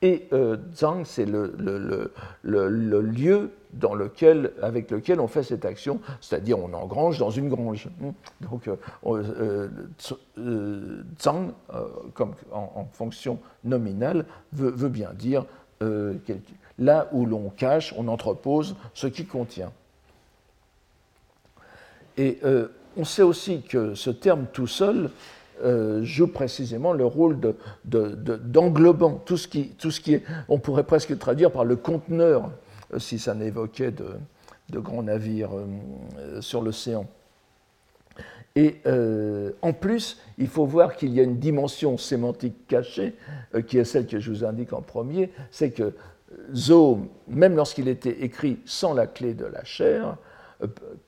Et euh, zhang, c'est le, lieu dans lequel, avec lequel on fait cette action, c'est-à-dire on engrange dans une grange. Donc, euh, euh, euh zhang, comme en, fonction nominale, veut, bien dire là où l'on cache, on entrepose ce qui contient. Et on sait aussi que ce terme tout seul joue précisément le rôle d'englobant de, tout, ce qui, tout ce qui est, on pourrait presque traduire par le conteneur si ça n'évoquait de, grands navires euh, sur l'océan. Et euh, en plus, il faut voir qu'il y a une dimension sémantique cachée, euh, qui est celle que je vous indique en premier, c'est que zo, même lorsqu'il était écrit sans la clé de la chair,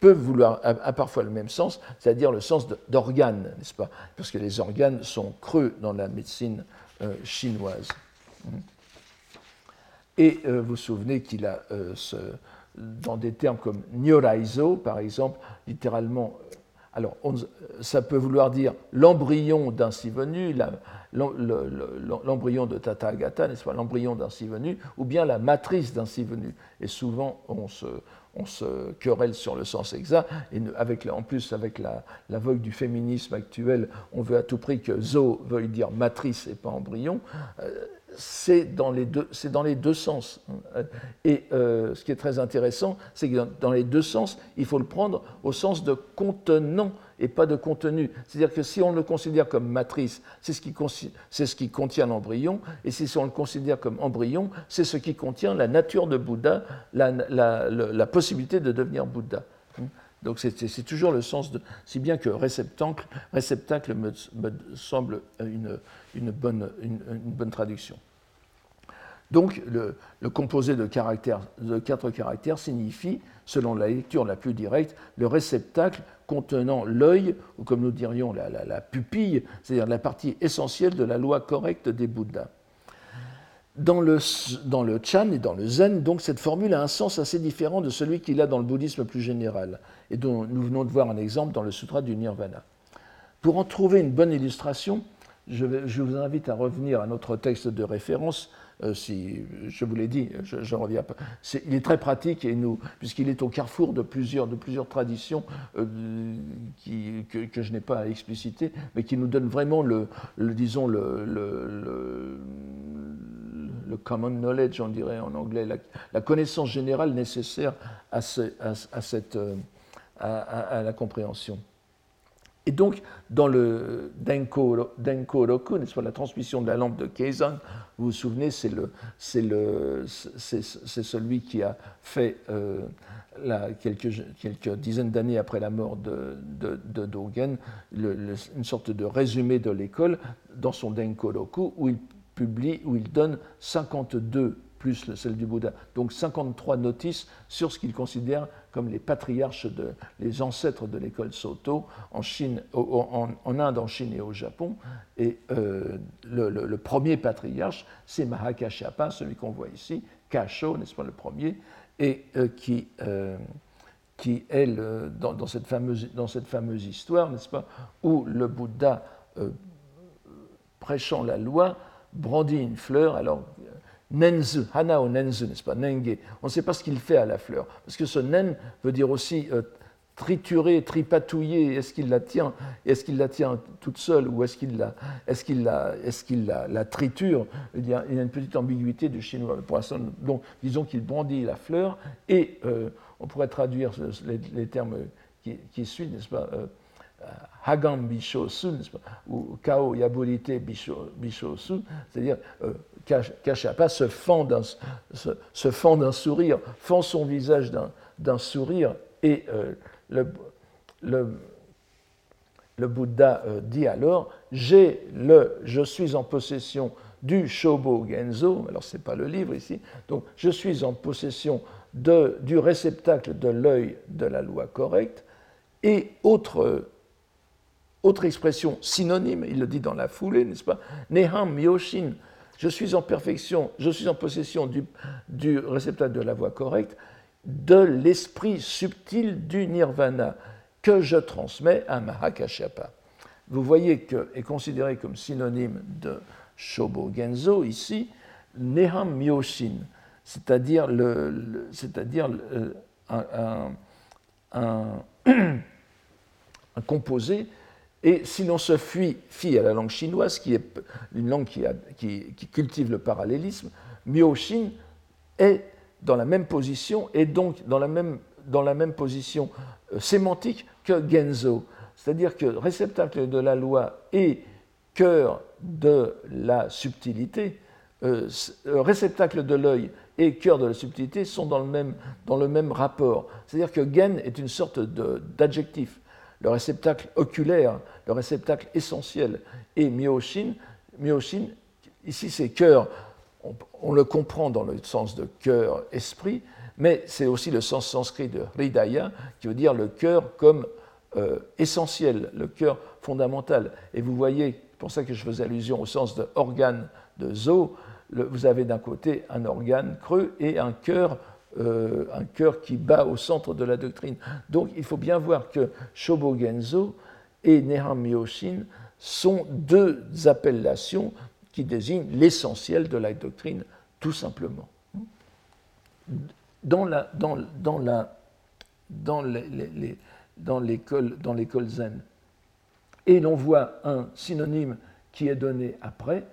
peut vouloir, a, parfois le même sens, c'est-à-dire le sens d'organe, n'est-ce pas? Parce que les organes sont creux dans la médecine chinoise. Et euh, vous vous souvenez qu'il a, euh, dans des termes comme Nyoraizo, par exemple, littéralement, euh, alors ça peut vouloir dire l'embryon ainsi venu, l'embryon de Tathagata, n'est-ce pas, l'embryon ainsi venu, ou bien la matrice ainsi venu. Et souvent, on se, on se querelle sur le sens exact, et avec, en plus avec la, la, vogue du féminisme actuel, on veut à tout prix que zo veuille dire matrice et pas embryon c'est dans, les deux, dans les deux sens. Et euh, ce qui est très intéressant, c'est que dans, les deux sens, il faut le prendre au sens de contenant et pas de contenu. C'est-à-dire que si on le considère comme matrice, c'est ce, qui, contient l'embryon, et si on le considère comme embryon, c'est ce qui contient la nature de Bouddha, la, possibilité de devenir Bouddha. Donc c'est toujours le sens de... Si bien que réceptacle, réceptacle me, semble une, bonne traduction. Donc le, composé de, quatre caractères signifie, selon la lecture la plus directe, le réceptacle contenant l'œil, ou comme nous dirions la, pupille, c'est-à-dire la partie essentielle de la loi correcte des Bouddhas. Dans le, Chan et dans le Zen, donc, cette formule a un sens assez différent de celui qu'il a dans le bouddhisme plus général, et dont nous venons de voir un exemple dans le Sutra du Nirvana. Pour en trouver une bonne illustration, je, vous invite à revenir à notre texte de référence. Euh, si je vous l'ai dit, je, reviens pas. il est très pratique et puisqu'il est au carrefour de plusieurs, de plusieurs traditions euh, qui, que, je n'ai pas à expliciter, mais qui nous donnent vraiment le, disons le, le, common knowledge, on dirait en anglais, la, connaissance générale nécessaire à, à, cette, euh, à la compréhension. Et donc, dans le Denko, Denko Roku, la transmission de la lampe de Keizan, vous vous souvenez, c'est celui qui a fait, euh, quelques, quelques, dizaines d'années après la mort de, de, Dogen, une sorte de résumé de l'école dans son Denko Roku, où il publie, où il donne 52 plus celle du Bouddha. Donc 53 notices sur ce qu'il considère comme les patriarches, de, les ancêtres de l'école Soto en, Chine, en, Inde, en Chine et au Japon. Et euh, le, premier patriarche, c'est Mahakashyapa, celui qu'on voit ici, Kasho, n'est-ce pas le premier, et euh, qui, euh, qui est dans, cette fameuse, dans cette fameuse histoire, n'est-ce pas, où le Bouddha, prêchant la loi, brandit une fleur. Alors, Nenzu, hana ou nenzu, n'est-ce pas, nenge. On ne sait pas ce qu'il fait à la fleur, parce que ce nen veut dire aussi euh, triturer, tripatouiller. Est-ce qu'il la tient, est-ce qu'il la tient toute seule, ou est-ce qu'il la, est-ce la, est-ce qu'il la, la, triture? Il y, a, une petite ambiguïté du chinois. Pour l'instant, donc, disons qu'il brandit la fleur, et euh, on pourrait traduire les, termes qui, suivent, n'est-ce pas? Euh, Hagam Bishosu, ou Kao Yabolite Bishosu, c'est-à-dire Kashapa se fend d'un se, sourire, fend son visage d'un sourire, et euh, le, le, le, Bouddha euh, dit alors J'ai le, je suis en possession du Shobo Genzo, alors ce n'est pas le livre ici, donc je suis en possession de, du réceptacle de l'œil de la loi correcte, et autre autre expression synonyme, il le dit dans la foulée, n'est-ce pas Neham Myoshin, je suis en perfection, je suis en possession du, réceptacle de la voix correcte, de l'esprit subtil du nirvana que je transmets à Mahakashyapa. Vous voyez que est considéré comme synonyme de Shobo Genzo ici, Neham Myoshin, c'est-à-dire le, c'est-à-dire un, un, composé et si l'on se fuit, fie à la langue chinoise, qui est une langue qui, cultive le parallélisme, Mioshin est dans la même position et donc dans la même, dans la même position euh, sémantique que Genzo. C'est-à-dire que réceptacle de la loi et cœur de la subtilité, euh, euh, réceptacle de l'œil et cœur de la subtilité sont dans le même, dans le même rapport. C'est-à-dire que gen est une sorte d'adjectif le réceptacle oculaire, le réceptacle essentiel, et myoshin. Ici c'est cœur, on, le comprend dans le sens de cœur-esprit, mais c'est aussi le sens sanskrit de hridaya, qui veut dire le cœur comme euh, essentiel, le cœur fondamental. Et vous voyez, c'est pour ça que je faisais allusion au sens de organe de zo, vous avez d'un côté un organe creux et un cœur euh, un cœur qui bat au centre de la doctrine. Donc il faut bien voir que Shobogenzo et Neham Myoshin sont deux appellations qui désignent l'essentiel de la doctrine, tout simplement. Dans la, dans, dans la, dans les, dans l'école zen. Et l'on voit un synonyme qui est donné après.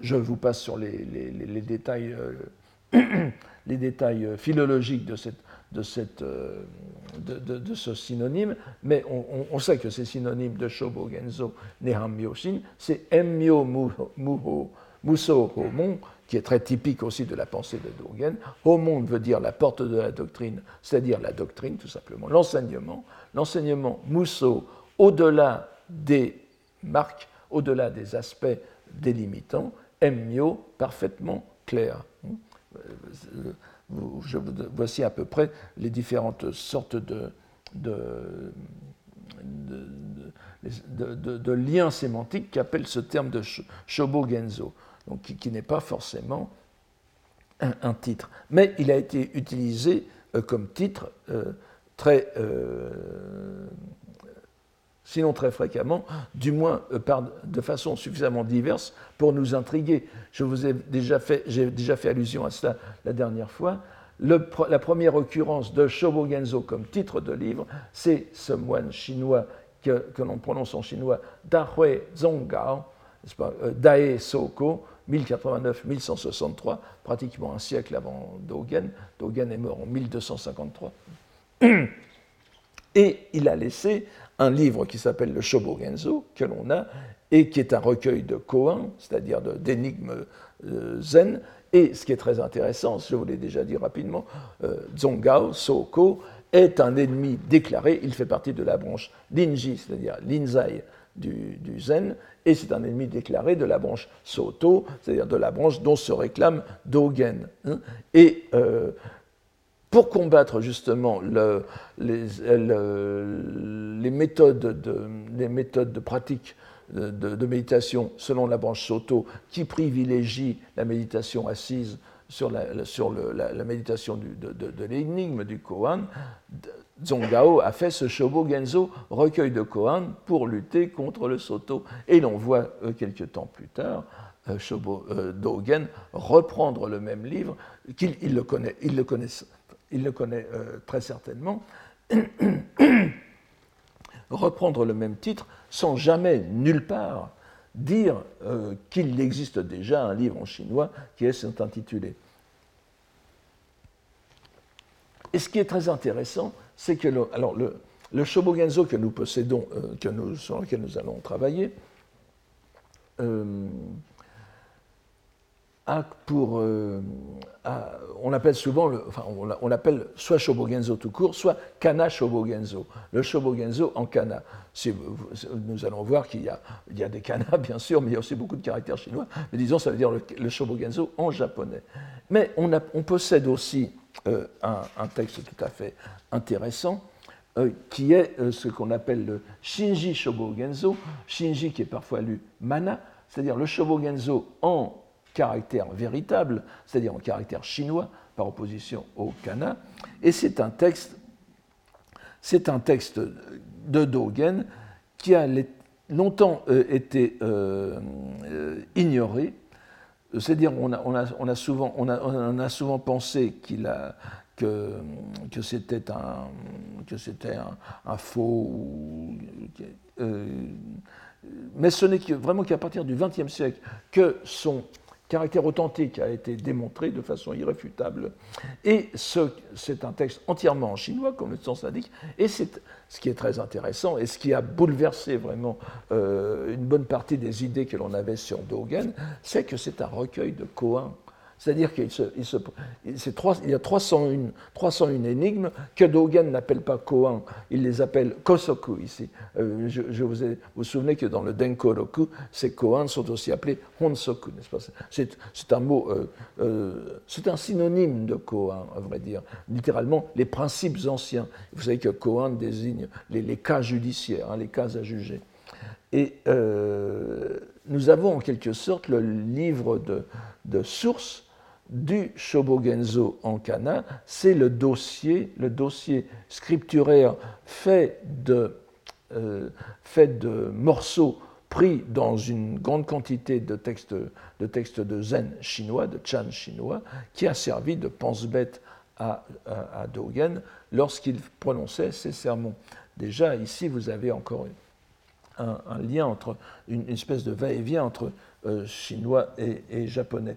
Je vous passe sur les, les détails euh, les détails euh, philologiques de, cette, de, cette, euh, de, de, ce synonyme, mais on, sait que c'est synonyme de Shobo Genzo Neham Myoshin, c'est Emmyo Muso Homon, qui est très typique aussi de la pensée de Dogen. Homon veut dire la porte de la doctrine, c'est-à-dire la doctrine tout simplement, l'enseignement. L'enseignement Muso, au-delà des marques, au-delà des aspects délimitants, Emmyo, parfaitement clair. Hmm voici à peu près les différentes sortes de, liens sémantiques qu'appelle ce terme de Shobogenzo, donc qui, n'est pas forcément un, titre. Mais il a été utilisé euh, comme titre euh, très, euh, sinon très fréquemment, du moins par, de façon suffisamment diverse pour nous intriguer. Je vous ai déjà fait, j'ai déjà fait allusion à cela la dernière fois. la première occurrence de Shobogenzo comme titre de livre, c'est ce moine chinois que, l'on prononce en chinois Dahui Zonggao, Dae Soko, 1089-1163, pratiquement un siècle avant Dogen. Dogen est mort en 1253. Et il a laissé un livre qui s'appelle le Shobogenzo, que l'on a, et qui est un recueil de koans, c'est-à-dire d'énigmes euh, zen. Et ce qui est très intéressant, je vous l'ai déjà dit rapidement, euh, Zongao, Soko, est un ennemi déclaré. Il fait partie de la branche Linji, c'est-à-dire l'Inzai du, zen, et c'est un ennemi déclaré de la branche Soto, c'est-à-dire de la branche dont se réclame Dogen. Hein. Et euh, pour combattre justement les, méthodes de, pratique de, méditation selon la branche Soto, qui privilégie la méditation assise sur la, méditation de, l'énigme du Koan, Zongao a fait ce Shobo Genzo, recueil de Koan, pour lutter contre le Soto. Et l'on voit euh, quelques temps plus tard euh, Shobo euh, Dogen reprendre le même livre, qu'il il le le connaît, il le connaît très certainement, reprendre le même titre sans jamais, nulle part, dire qu'il existe déjà un livre en chinois qui est intitulé. Et ce qui est très intéressant, c'est que le, alors le, Shobogenzo que nous possédons, euh, sur lequel nous allons travailler, euh, euh, on appelle souvent, enfin, on, appelle soit Shobogenzo tout court, soit Kana Shobogenzo, le Shobogenzo en Kana. nous allons voir qu'il y a, des Kana, bien sûr, mais il y a aussi beaucoup de caractères chinois. Mais disons, ça veut dire le, le Shobogenzo en japonais. Mais on, possède aussi euh, un, texte tout à fait intéressant, euh, qui est ce qu'on appelle le Shinji Shobogenzo, Shinji qui est parfois lu mana, c'est-à-dire le Shobogenzo en caractère véritable, c'est-à-dire en caractère chinois, par opposition au kana. Et c'est un texte, c'est un texte de Dogen qui a longtemps été ignoré c'est-à-dire, on a, souvent, on a, souvent pensé qu'il a, que, que c'était un, que un, faux. Euh, mais ce n'est vraiment qu'à partir du XXe siècle que son caractère authentique a été démontré de façon irréfutable. Et c'est un texte entièrement en chinois, comme le sens l'indique, et c'est ce qui est très intéressant et ce qui a bouleversé vraiment euh, une bonne partie des idées que l'on avait sur Dogen, c'est que c'est un recueil de koans c'est-à-dire qu'il il y a 301, 301 énigmes que Dogen n'appelle pas koan, il les appelle kosoku ici. Euh, je, vous, vous, souvenez que dans le Denkoroku, ces koans sont aussi appelés honsoku, n'est-ce pas? C'est, un mot, euh, euh, c'est un synonyme de koan, à vrai dire. Littéralement, les principes anciens. Vous savez que koan désigne les, cas judiciaires, hein, les cas à juger. Et nous avons en quelque sorte le livre de, de sources du Shobogenzo en kana, c'est le dossier, le dossier scripturaire fait de, euh, fait de morceaux pris dans une grande quantité de textes, de textes de zen chinois, de chan chinois, qui a servi de pense-bête à, Dogen lorsqu'il prononçait ses sermons. Déjà, ici, vous avez encore un, lien entre, une, espèce de va-et-vient entre euh, chinois et japonais.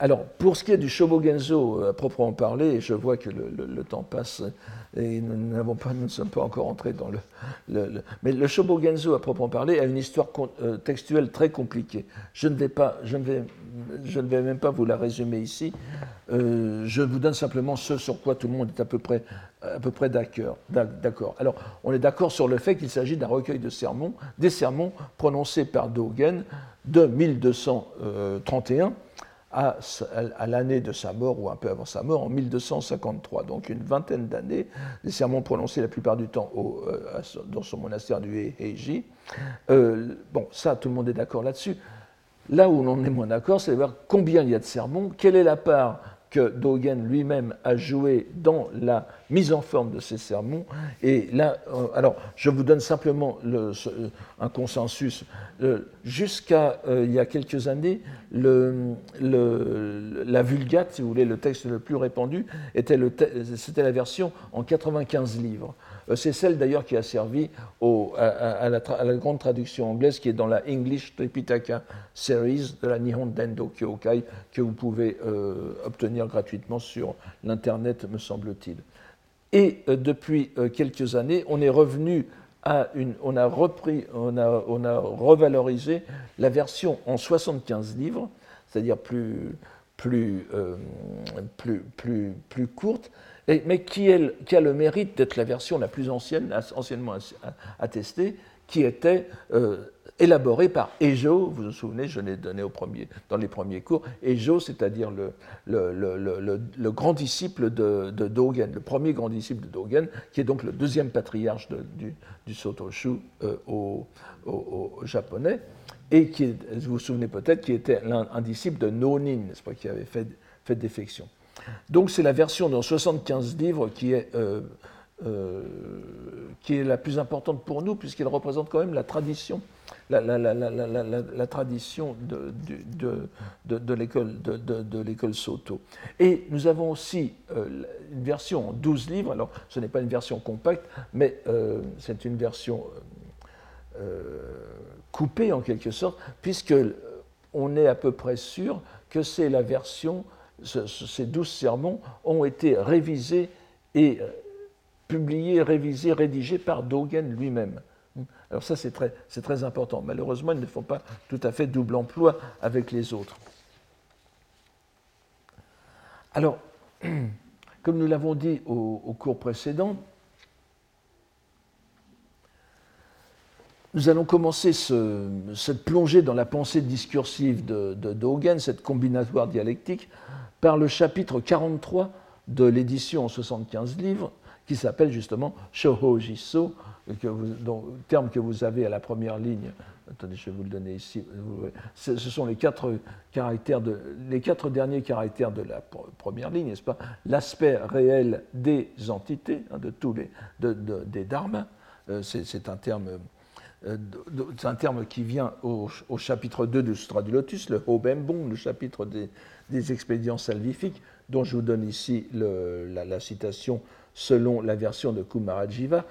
Alors, pour ce qui est du Shobogenzo euh, à proprement parler, je vois que le, temps passe et nous, ne sommes pas encore entrés dans le, Mais le Shobogenzo à proprement parler a une histoire euh, textuelle très compliquée. Je ne vais, pas, je ne vais, je ne vais même pas vous la résumer ici. Euh, je vous donne simplement ce sur quoi tout le monde est à peu près, à peu près d'accord. Alors, on est d'accord sur le fait qu'il s'agit d'un recueil de sermons, des sermons prononcés par Dogen de 1231 à, l'année de sa mort ou un peu avant sa mort en 1253, donc une vingtaine d'années, des sermons prononcés la plupart du temps au, dans son monastère du Heiji. bon, ça, tout le monde est d'accord là-dessus. Là où on est moins d'accord, c'est de voir combien il y a de sermons, quelle est la part que Dogen lui-même a joué dans la mise en forme de ces sermons. Et là, euh, alors, je vous donne simplement le, un consensus. Euh, jusqu'à euh, il y a quelques années, la Vulgate, si vous voulez, le texte le plus répandu, c'était la version en 95 livres. Euh, c'est celle d'ailleurs qui a servi à, la grande traduction anglaise qui est dans la English Tripitaka Series de la Nihon Dendo Kyokai que vous pouvez euh, obtenir gratuitement sur l'Internet, me semble-t-il. Et euh, depuis quelques années, on est revenu à une, on a repris, on a, on a revalorisé la version en 75 livres, c'est-à-dire plus, plus, plus, plus, plus courte, mais qui, a le mérite d'être la version la plus ancienne, anciennement attestée, qui était euh, élaborée par Ejo, vous vous souvenez, je l'ai donné au premier, dans les premiers cours, Ejo, c'est-à-dire le, grand disciple de, Dogen, le premier grand disciple de Dogen, qui est donc le deuxième patriarche du, du Sotoshu euh, au, japonais, et qui, vous vous souvenez peut-être, qui était un, disciple de Nonin, n'est-ce pas, qui avait fait défection. Donc c'est la version dans 75 livres qui est, euh, euh, qui est la plus importante pour nous, puisqu'elle représente quand même la tradition, la, tradition de, de, de l'école Soto. Et nous avons aussi euh, une version en 12 livres, alors ce n'est pas une version compacte, mais c'est une version coupée en quelque sorte, puisque on est à peu près sûr que c'est la version ces douze sermons ont été révisés et euh, publiés, révisés, rédigés par Dogen lui-même. Alors ça, c'est très, très, important. Malheureusement, ils ne font pas tout à fait double emploi avec les autres. Alors, comme nous l'avons dit au, cours précédent, nous allons commencer cette plongée dans la pensée discursive de, de Dogen, cette combinatoire dialectique, par le chapitre 43 de l'édition en 75 livres, qui s'appelle justement Shoho Jiso, terme que vous avez à la première ligne. Attendez, je vais vous le donner ici. Ce sont les quatre, caractères de, les quatre derniers caractères de la première ligne, n'est-ce pas? L'aspect réel des entités, hein, de tous les, des dharmas. Euh, c'est un terme. Euh, c'est un terme qui vient au, chapitre 2 du Sutra du Lotus, le Hobembong, le chapitre des, des expédients salvifiques, dont je vous donne ici la, citation selon la version de Kumarajiva.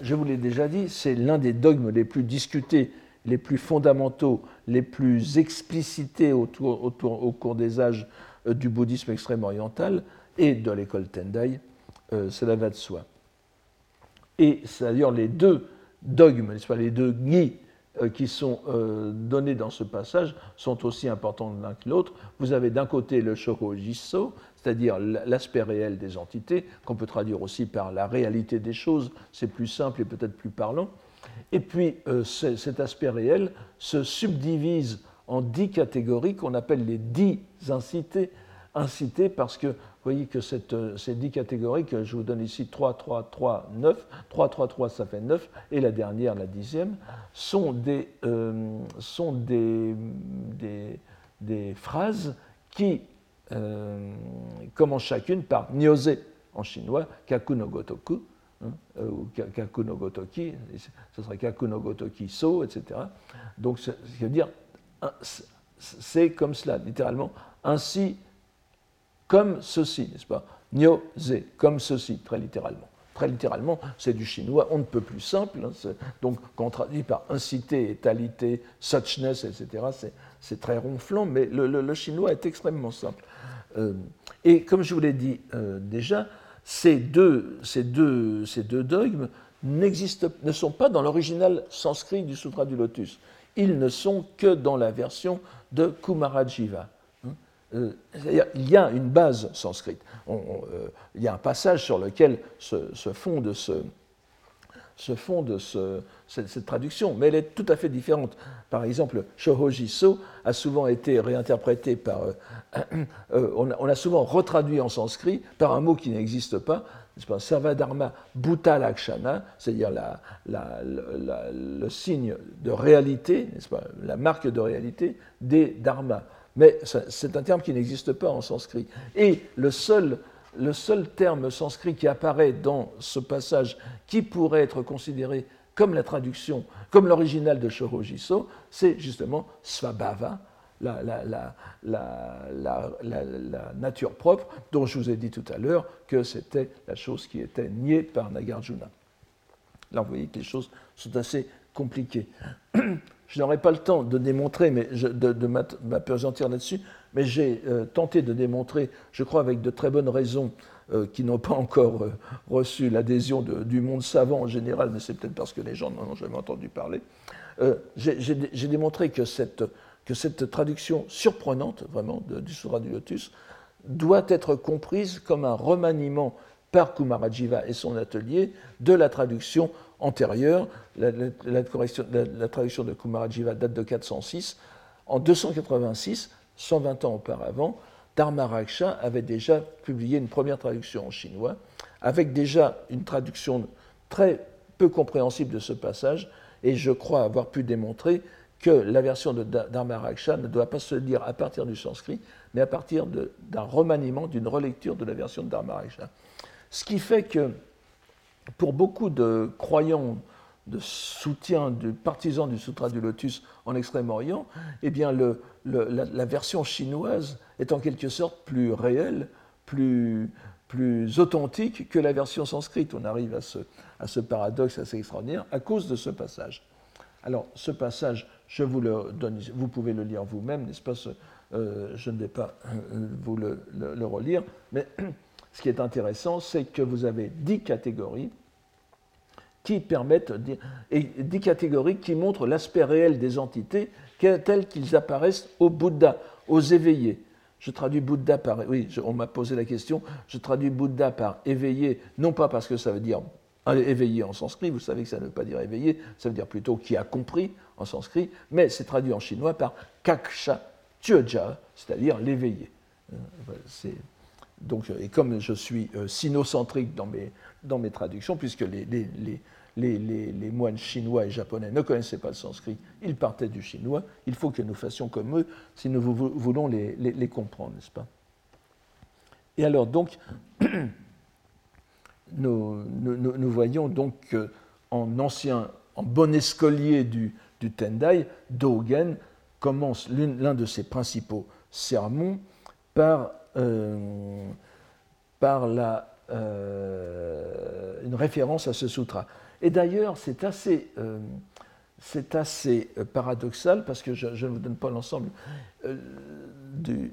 Je vous l'ai déjà dit, c'est l'un des dogmes les plus discutés, les plus fondamentaux, les plus explicités au cours des âges euh, du bouddhisme extrême oriental et de l'école Tendai, cela va de soi. Et c'est d'ailleurs les deux dogmes, les deux gui euh, qui sont euh, donnés dans ce passage sont aussi importants l'un que l'autre. Vous avez d'un côté le shoko jisso, c'est-à-dire l'aspect réel des entités, qu'on peut traduire aussi par la réalité des choses, c'est plus simple et peut-être plus parlant. Et puis euh, cet aspect réel se subdivise en dix catégories qu'on appelle les dix incités, incités parce que vous voyez que euh, ces 10 catégories que je vous donne ici, 3, 3, 3, 9, 3, 3, 3, ça fait 9, et la dernière, la dixième, sont des, euh, phrases qui euh, commencent chacune par nyose en chinois, kaku no gotoku, hein, ou kaku no gotoki, ce serait kaku no gotoki so, etc. Donc, ce qui veut dire, c'est comme cela, littéralement, ainsi comme ceci, n'est-ce pas? Nyo-ze, comme ceci, très littéralement. Très littéralement, c'est du chinois, on ne peut plus simple. Hein, donc, quand on traduit par incité, étalité, suchness, etc., c'est très ronflant, mais le, chinois est extrêmement simple. Euh, et comme je vous l'ai dit euh, déjà, ces deux, ces deux, ces deux dogmes ne sont pas dans l'original sanskrit du Sutra du Lotus. Ils ne sont que dans la version de Kumarajiva. Euh, il y a une base sanscrite. Euh, il y a un passage sur lequel se, fonde cette, traduction, mais elle est tout à fait différente. Par exemple, Shohojiso a souvent été réinterprété par. on, a, souvent retraduit en sanskrit par un mot qui n'existe pas, Sarvadharma Bhutalakshana, c'est-à-dire le signe de réalité, pas, la marque de réalité des dharmas. Mais c'est un terme qui n'existe pas en sanskrit. Et le seul, le seul terme sanskrit qui apparaît dans ce passage qui pourrait être considéré comme la traduction, comme l'original de Shorojiso, c'est justement Svabhava, la, la, nature propre, dont je vous ai dit tout à l'heure que c'était la chose qui était niée par Nagarjuna. Là, vous voyez que les choses sont assez compliquées. Je n'aurai pas le temps de démontrer, mais de, m'apesantir là-dessus, mais j'ai euh, tenté de démontrer, je crois avec de très bonnes raisons, euh, qui n'ont pas encore euh, reçu l'adhésion du monde savant en général, mais c'est peut-être parce que les gens n'en ont jamais entendu parler. j'ai démontré que cette que cette traduction surprenante, vraiment, du Sura du Lotus, doit être comprise comme un remaniement par Kumarajiva et son atelier de la traduction antérieure. La, traduction de Kumarajiva date de 406. En 286, 120 ans auparavant, Dharmaraksha avait déjà publié une première traduction en chinois, avec déjà une traduction très peu compréhensible de ce passage, et je crois avoir pu démontrer que la version de Dharmaraksha ne doit pas se lire à partir du sanskrit, mais à partir d'un remaniement, d'une relecture de la version de Dharmaraksha. Ce qui fait que pour beaucoup de croyants, de soutien, de partisans du Sutra du Lotus en Extrême-Orient, eh bien la, version chinoise est en quelque sorte plus réelle, plus, plus authentique que la version sanscrite. On arrive à ce, à ce paradoxe assez extraordinaire à cause de ce passage. Alors, ce passage, je vous le donne, vous pouvez le lire vous-même, n'est-ce pas euh, Je ne vais pas euh, vous le, relire, mais ce qui est intéressant, c'est que vous avez dix catégories qui permettent, et catégories qui montrent l'aspect réel des entités tels qu'ils apparaissent au Bouddha, aux éveillés. Je traduis Bouddha par. Oui, on m'a posé la question. Je traduis Bouddha par éveillé, non pas parce que ça veut dire éveillé en sanskrit, vous savez que ça ne veut pas dire éveillé, ça veut dire plutôt qui a compris en sanskrit, mais c'est traduit en chinois par kaksha tjöja, c'est-à-dire l'éveillé. Euh, donc, et comme je suis euh, sinocentrique dans mes, dans mes traductions, puisque les, les, les, les, moines chinois et japonais ne connaissaient pas le sanskrit, ils partaient du chinois, il faut que nous fassions comme eux si nous voulons les, comprendre, n'est-ce pas? Et alors, donc, nous, voyons donc en ancien, en bon escolier du, Tendai, Dogen commence l'un de ses principaux sermons par, euh, par la, euh, une référence à ce sutra. Et d'ailleurs, c'est assez, euh, assez paradoxal parce que je, ne vous donne pas l'ensemble du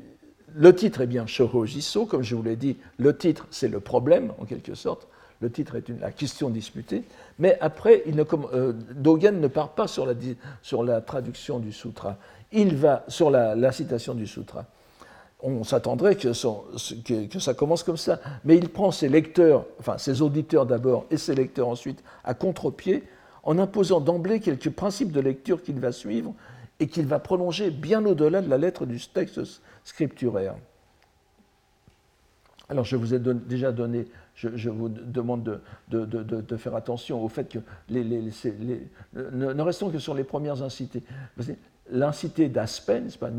le titre est bien Shoro Jiso, comme je vous l'ai dit, le titre c'est le problème en quelque sorte, le titre est une, la question disputée, mais après, il ne, Dogen ne part pas sur la, sur la, traduction du sutra, il va sur la, citation du sutra. On s'attendrait que, ça commence comme ça, mais il prend ses lecteurs, enfin ses auditeurs d'abord et ses lecteurs ensuite, à contre-pied, en imposant d'emblée quelques principes de lecture qu'il va suivre et qu'il va prolonger bien au-delà de la lettre du texte scripturaire. Alors je vous ai déjà donné, je, vous demande de, faire attention au fait que les, ne, restons que sur les premières incités. L'incité d'aspect, n'est-ce pas,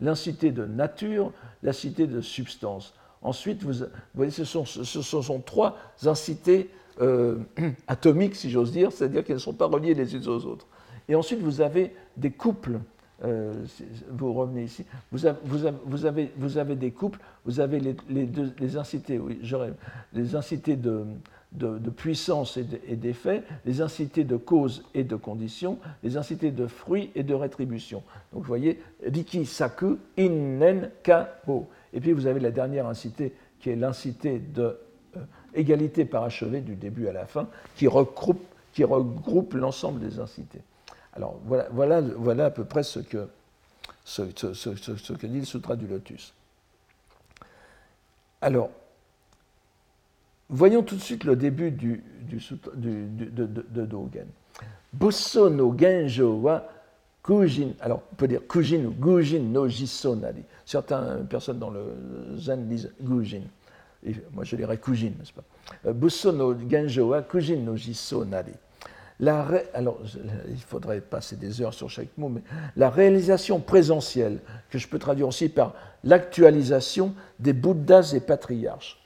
l'incité de nature, l'incité de substance. Ensuite, vous, voyez, ce sont, trois incités euh, atomiques, si j'ose dire, c'est-à-dire qu'elles ne sont pas reliées les unes aux autres. Et ensuite, vous avez des couples. Euh, vous revenez ici. Vous avez, des couples, vous avez les, les incités, oui, les incités de, de, puissance et d'effet, les incités de cause et de condition, les incités de fruits et de rétribution. Donc vous voyez, Riki Saku Innen Ho. Et puis vous avez la dernière incité qui est l'incité de euh, égalité parachevée du début à la fin, qui regroupe, l'ensemble des incités. Alors voilà, voilà, voilà à peu près ce que, ce, que dit le Sutra du Lotus. Alors, voyons tout de suite le début du, de, Dogen. Busso no genjo wa kujin, alors on peut dire kujin ou gujin no jisonari. Certaines personnes dans le zen disent gujin. moi je dirais kujin, n'est-ce pas? Euh, Busso no genjo wa kujin no jisonari. La alors, il faudrait passer des heures sur chaque mot, mais la réalisation présentielle, que je peux traduire aussi par l'actualisation des Bouddhas et patriarches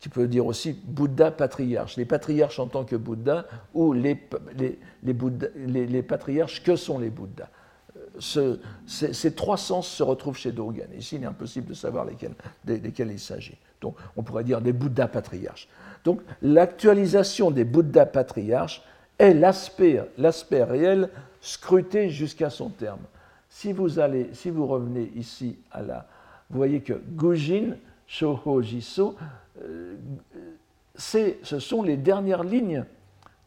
qui peut dire aussi Bouddha patriarche, les patriarches en tant que Bouddha ou les, les, les, patriarches que sont les Bouddhas. Ce, ces, trois sens se retrouvent chez Dogen. Ici, il est impossible de savoir lesquels, il s'agit. Donc, on pourrait dire des Bouddhas patriarches. Donc, l'actualisation des Bouddhas patriarches est l'aspect réel scruté jusqu'à son terme. Si vous, allez, si vous revenez ici à la. Vous voyez que Gujin, Shoho Jiso, euh, ce sont les dernières lignes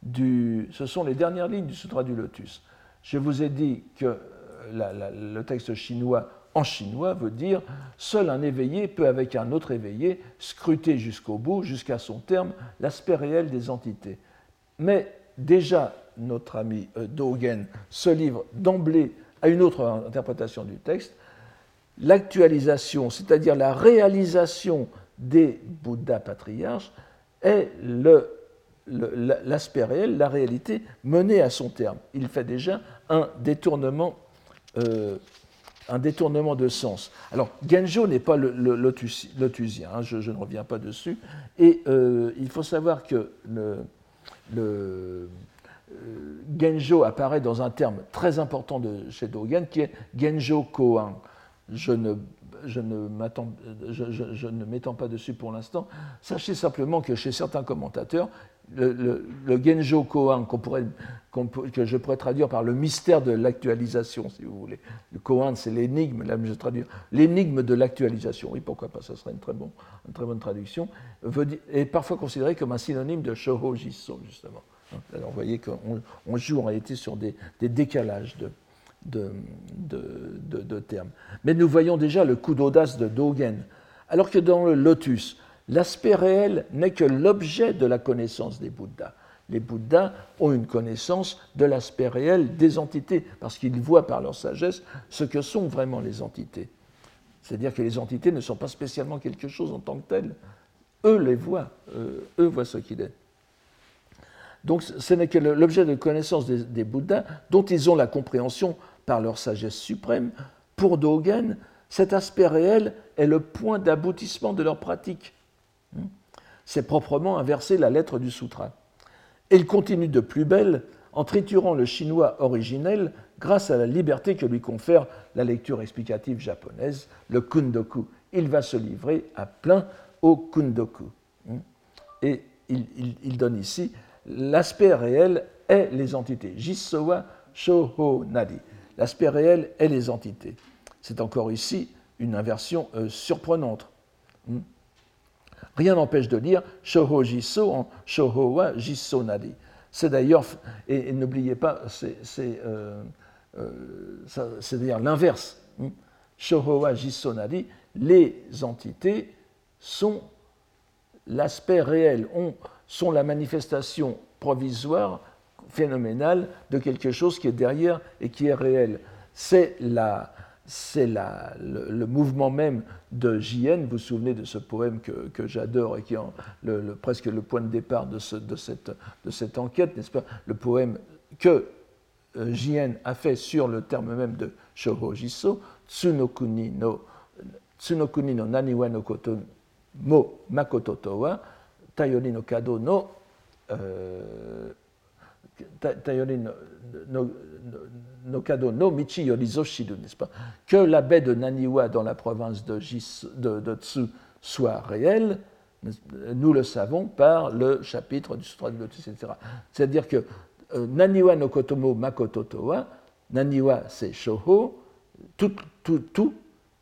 du, ce sont les dernières lignes du Sutra du Lotus. Je vous ai dit que le texte chinois en chinois veut dire seul un éveillé peut avec un autre éveillé scruter jusqu'au bout, jusqu'à son terme, l'aspect réel des entités. Mais déjà, notre ami euh, Dogen se livre d'emblée à une autre interprétation du texte, l'actualisation, c'est-à-dire la réalisation des Bouddhas patriarches est l'aspect réel, la réalité menée à son terme. Il fait déjà un détournement, euh, un détournement de sens. Alors, Genjo n'est pas le, lotusien, hein, je, ne reviens pas dessus, et euh, il faut savoir que le, euh, Genjo apparaît dans un terme très important de chez Dogen qui est Genjo Koan. Je ne je ne m'étends pas dessus pour l'instant. Sachez simplement que chez certains commentateurs, le, Genjo Koan, que je pourrais traduire par le mystère de l'actualisation, si vous voulez. Le Koan, c'est l'énigme, je traduire l'énigme de l'actualisation. Oui, pourquoi pas, ça serait une très, bonne traduction. est parfois considéré comme un synonyme de Shoho Jiso, justement. Alors vous voyez qu'on joue en réalité sur des décalages de, de, termes. Mais nous voyons déjà le coup d'audace de Dogen. Alors que dans le lotus, l'aspect réel n'est que l'objet de la connaissance des Bouddhas. Les Bouddhas ont une connaissance de l'aspect réel des entités, parce qu'ils voient par leur sagesse ce que sont vraiment les entités. C'est-à-dire que les entités ne sont pas spécialement quelque chose en tant que telles. Eux les voient, euh, eux voient ce qu'il est. Donc ce n'est que l'objet de connaissance des, Bouddhas dont ils ont la compréhension par leur sagesse suprême, pour Dogen, cet aspect réel est le point d'aboutissement de leur pratique. Hmm? C'est proprement inverser la lettre du sutra. Et il continue de plus belle en triturant le chinois originel grâce à la liberté que lui confère la lecture explicative japonaise, le kundoku. Il va se livrer à plein au kundoku. Hmm? Et il, donne ici l'aspect réel est les entités. Jisowa shoho nari l'aspect réel et les entités. C'est encore ici une inversion euh, surprenante. Hmm. Rien n'empêche de lire Shoho Jiso en Shoho wa Jiso. C'est d'ailleurs, et, n'oubliez pas, c'est euh, euh, d'ailleurs l'inverse. Hmm. Shoho Jiso les entités sont l'aspect réel, sont la manifestation provisoire phénoménal de quelque chose qui est derrière et qui est réel. C'est la, c'est la, le, mouvement même de JN. Vous vous souvenez de ce poème que, que j'adore et qui est le, presque le point de départ de, ce, de, cette, de cette, enquête, n'est-ce pas? Le poème que euh, JN a fait sur le terme même de Shoho Jiso, Tsunokuni no, Tsunokuni no Naniwa no Koto mo Makoto Towa, Tayori no Kado no. Euh, no, Michi n'est-ce pas? Que la baie de Naniwa dans la province de, de, Tsu soit réelle, nous le savons par le chapitre du Sutra de Lotus, etc. C'est-à-dire que euh, Naniwa no Kotomo Makoto Towa, Naniwa c'est Shoho, tout, tout, tout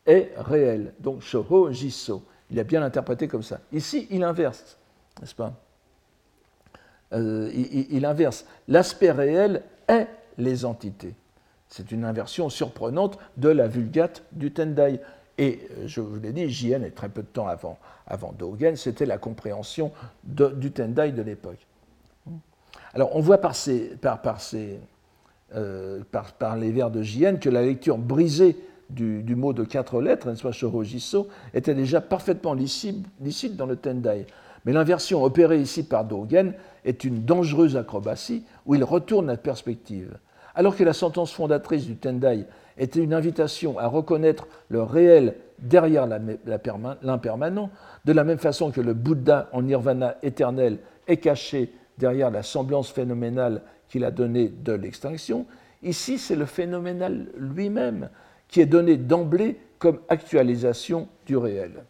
est réel. Donc Shoho Jiso. Il a bien interprété comme ça. Ici, il inverse, n'est-ce pas? Euh, il, inverse. L'aspect réel est les entités. C'est une inversion surprenante de la vulgate du Tendai. Et euh, je vous l'ai dit, JN est très peu de temps avant, avant Dogen, c'était la compréhension du Tendai de l'époque. Alors on voit par, ces, par, par, ces, euh, par, les vers de JN que la lecture brisée du, mot de quatre lettres, n'est-ce pas, Shorojiso, était déjà parfaitement licite, licite dans le Tendai. Mais l'inversion opérée ici par Dogen est une dangereuse acrobatie où il retourne la perspective. Alors que la sentence fondatrice du Tendai était une invitation à reconnaître le réel derrière l'impermanent, de la même façon que le Bouddha en nirvana éternel est caché derrière la semblance phénoménale qu'il a donnée de l'extinction, ici c'est le phénoménal lui-même qui est donné d'emblée comme actualisation du réel.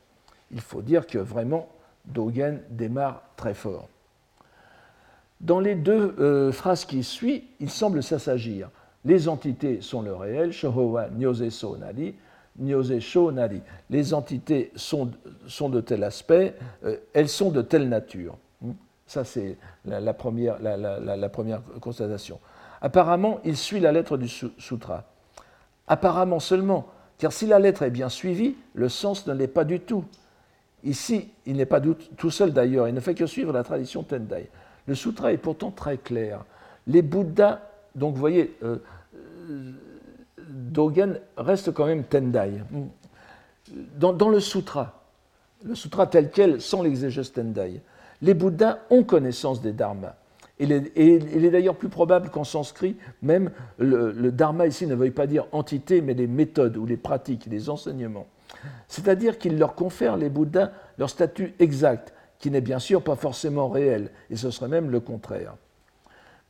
Il faut dire que vraiment Dogen démarre très fort. Dans les deux euh, phrases qui suivent, il semble s'assagir. Les entités sont le réel, nari, nari. Les entités sont, sont de tel aspect, euh, elles sont de telle nature. Hmm? Ça, c'est la, première, la, première, constatation. Apparemment, il suit la lettre du sutra. Apparemment seulement, car si la lettre est bien suivie, le sens ne l'est pas du tout. Ici, il n'est pas tout seul d'ailleurs, il ne fait que suivre la tradition Tendai. Le sutra est pourtant très clair. Les Bouddhas, donc vous voyez, euh, euh, Dogen reste quand même Tendai. Dans, le sutra, le sutra tel quel, sans l'exégèse Tendai, les Bouddhas ont connaissance des dharmas. Et il est, d'ailleurs plus probable qu'en sanskrit, même le, dharma ici ne veuille pas dire entité, mais les méthodes ou les pratiques, les enseignements. C'est-à-dire qu'il leur confère, les Bouddhas, leur statut exact, qui n'est bien sûr pas forcément réel, et ce serait même le contraire.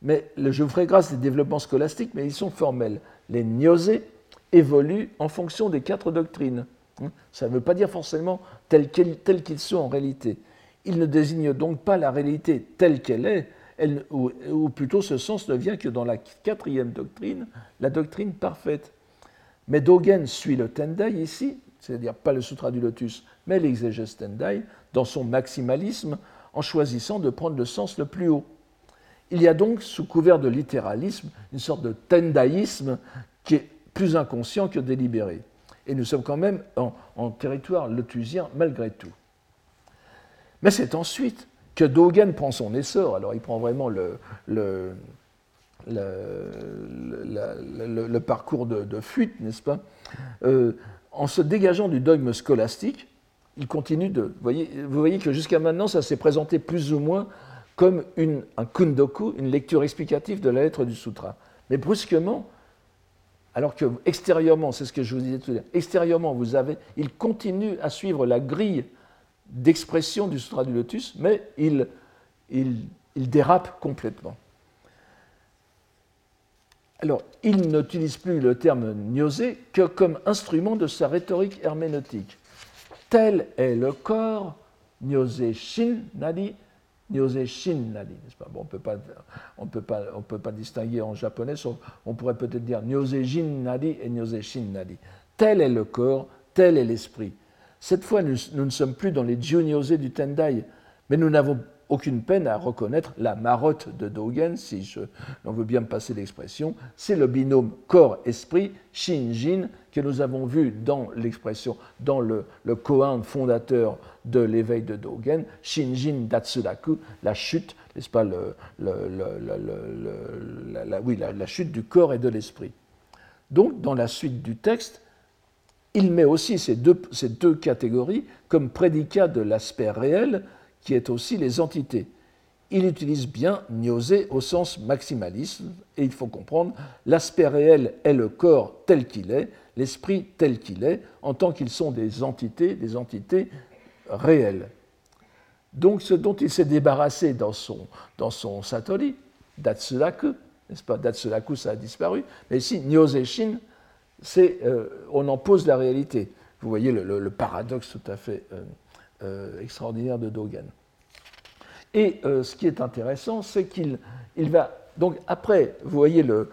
Mais je vous ferai grâce des développements scolastiques, mais ils sont formels. Les gnosés évoluent en fonction des quatre doctrines. Hein, ça ne veut pas dire forcément tels qu'ils sont en réalité. Ils ne désignent donc pas la réalité telle qu'elle est, ou, plutôt ce sens ne vient que dans la quatrième doctrine, la doctrine parfaite. Mais Dogen suit le Tendai ici, c'est-à-dire pas le Sutra du Lotus, mais l'exégèse Tendai, dans son maximalisme, en choisissant de prendre le sens le plus haut. Il y a donc, sous couvert de littéralisme, une sorte de tendaïsme qui est plus inconscient que délibéré. Et nous sommes quand même en, territoire lotusien malgré tout. Mais c'est ensuite que Dogen prend son essor. Alors il prend vraiment le, le, le, parcours de, fuite, n'est-ce pas? Euh, En se dégageant du dogme scolastique, il continue de. Vous voyez, que jusqu'à maintenant, ça s'est présenté plus ou moins comme un kundoku, une lecture explicative de la lettre du sutra. Mais brusquement, alors que extérieurement, c'est ce que je vous disais tout à l'heure, extérieurement, vous avez, il continue à suivre la grille d'expression du sutra du lotus, mais il dérape complètement. Alors, il n'utilise plus le terme gnosé que comme instrument de sa rhétorique herméneutique tel est le corps, Nyose Shin Nadi, Nyose Shin Nadi, n'est-ce pas? Bon, On peut pas, on peut pas, on peut pas distinguer en japonais, on pourrait peut-être dire Nyose Jin Nadi et Nyose Shin Nadi. Tel est le corps, tel est l'esprit. Cette fois, nous, nous, ne sommes plus dans les Junyose du Tendai, mais nous n'avons aucune peine à reconnaître la marotte de Dogen, si je, on veut bien passer l'expression, c'est le binôme corps-esprit, Shin-Jin, que nous avons vu dans l'expression, dans le, koan fondateur de l'éveil de Dogen, Shin-Jin Datsudaku, la chute, n'est-ce pas, la, chute du corps et de l'esprit. Donc, dans la suite du texte, il met aussi ces deux catégories comme prédicat de l'aspect réel, qui est aussi les entités. Il utilise bien gnosé au sens maximaliste, et il faut comprendre, l'aspect réel est le corps tel qu'il est, l'esprit tel qu'il est, en tant qu'ils sont des entités, des entités réelles. Donc ce dont il s'est débarrassé dans son, dans son Satori, Datsuraku, n'est-ce pas? Datsuraku, ça a disparu, mais ici, Nyose-shin, c'est, euh, on en pose la réalité. Vous voyez le, paradoxe tout à fait euh, extraordinaire de Dogen. Et euh, ce qui est intéressant, c'est qu'il il va. Donc, après, vous voyez, le,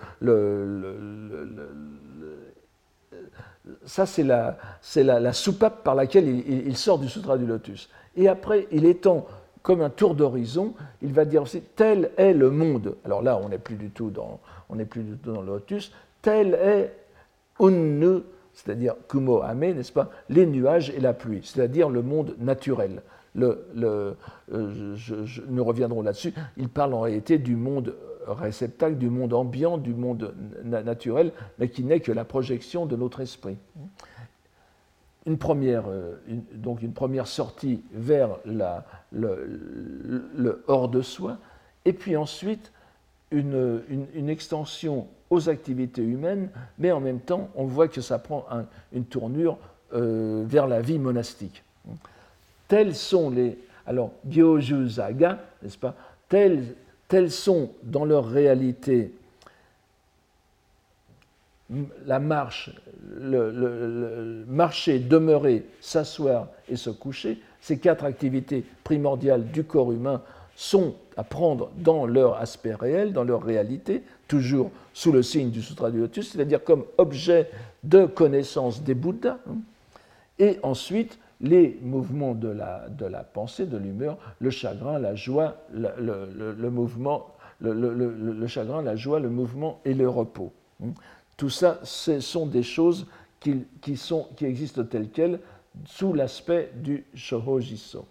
ça, c'est la, la, soupape par laquelle il, sort du Sutra du Lotus. Et après, il étend comme un tour d'horizon, il va dire aussi tel est le monde. Alors là, on n'est plus du tout dans, plus du tout dans le Lotus. Tel est Unnu c'est-à-dire Kumo Ame, n'est-ce pas, les nuages et la pluie, c'est-à-dire le monde naturel. Le, euh, nous reviendrons là-dessus. Il parle en réalité du monde réceptacle, du monde ambiant, du monde naturel, mais qui n'est que la projection de notre esprit. Une première, euh, sortie vers le, hors de soi, et puis ensuite une, extension aux activités humaines, mais en même temps, on voit que ça prend une tournure euh, vers la vie monastique. Tels sont les. Alors, Gyoju Zaga, n'est-ce pas? Tels, tels sont dans leur réalité la marche, le, le, marcher, demeurer, s'asseoir et se coucher, ces quatre activités primordiales du corps humain sont à prendre dans leur aspect réel, dans leur réalité, toujours sous le signe du Sutra du Lotus, c'est-à-dire comme objet de connaissance des Bouddhas. Hein. Et ensuite, les mouvements de la, de la pensée, de l'humeur, le chagrin, la joie, le, mouvement, le, chagrin, la joie, le mouvement et le repos. Hein. Tout ça, ce sont des choses qui, qui, sont, qui existent telles quelles sous l'aspect du Shohojiso.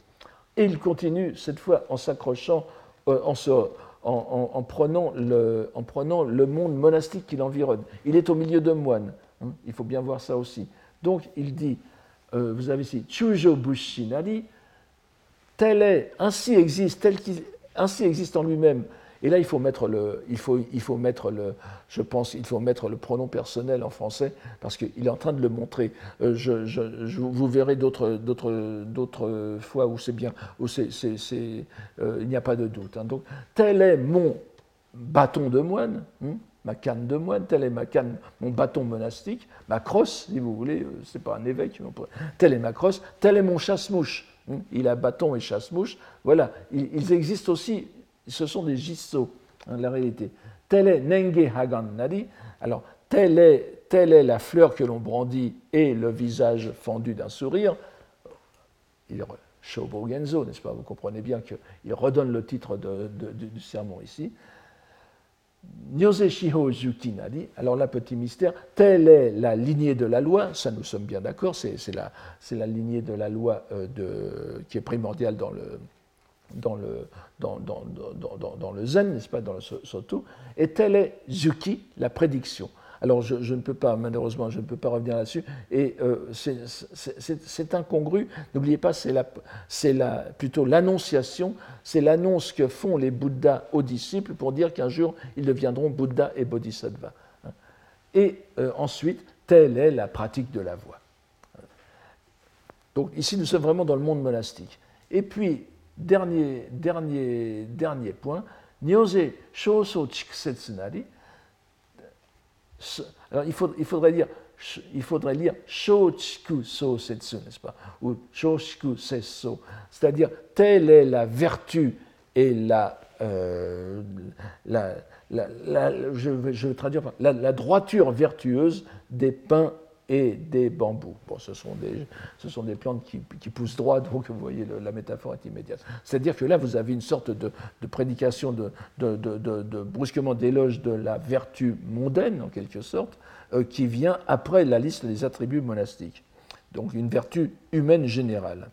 Et il continue, cette fois en s'accrochant, euh, en, en, prenant le, monde monastique qui l'environne. Il est au milieu de moines, hein, il faut bien voir ça aussi. Donc il dit, euh, vous avez ici, Chujo Bushinari, tel est, ainsi existe, tel ainsi existe en lui-même et là, il faut mettre le, il faut, il faut mettre le, je pense, il faut mettre le pronom personnel en français parce qu'il est en train de le montrer. Euh, je, je, vous verrez d'autres, d'autres, d'autres fois où c'est bien, où c'est, c'est, euh, il n'y a pas de doute. Hein. Donc, tel est mon bâton de moine, hein, ma canne de moine, tel est ma canne, mon bâton monastique, ma crosse, si vous voulez, euh, c'est pas un évêque, tel est ma crosse, tel est mon chasse-mouche. Hein. Il a bâton et chasse-mouche. Voilà, ils existent aussi ce sont des gisso, en hein, la réalité. Tel est Nenge Hagan Nadi. Alors, telle est, telle est la fleur que l'on brandit et le visage fendu d'un sourire. Il Shobo Genzo, n'est-ce pas? Vous comprenez bien qu'il redonne le titre du sermon ici. Nyose Shiho Zuki Nadi. Alors là, petit mystère, telle est la lignée de la loi, ça nous sommes bien d'accord, c'est la, la, lignée de la loi euh, de, qui est primordiale dans le, dans le, dans, dans, dans, dans le zen, n'est-ce pas, dans le soto, et telle est Zuki, la prédiction. Alors je, ne peux pas, malheureusement, je ne peux pas revenir là-dessus, et euh, c'est incongru. N'oubliez pas, c'est la, la, plutôt l'annonciation, c'est l'annonce que font les Bouddhas aux disciples pour dire qu'un jour ils deviendront Bouddha et Bodhisattva. Et euh, ensuite, telle est la pratique de la voie. Donc ici, nous sommes vraiment dans le monde monastique. Et puis, dernier, dernier, dernier point, Nyose Shoso Chikusetsunari. Alors il, faut, il, faudrait dire il faudrait lire Shochiku So Setsu, n'est-ce pas? Ou Shoshiku Sesso. C'est-à-dire, telle est la vertu et la. Euh, la, la, la je, vais, je, vais, traduire la, droiture vertueuse des pains et des bambous. Bon, ce sont des, ce sont des plantes qui, qui poussent droit, donc vous voyez, la métaphore est immédiate. C'est-à-dire que là, vous avez une sorte de, de prédication, de, de brusquement d'éloge de la vertu mondaine, en quelque sorte, euh, qui vient après la liste des attributs monastiques. Donc une vertu humaine générale.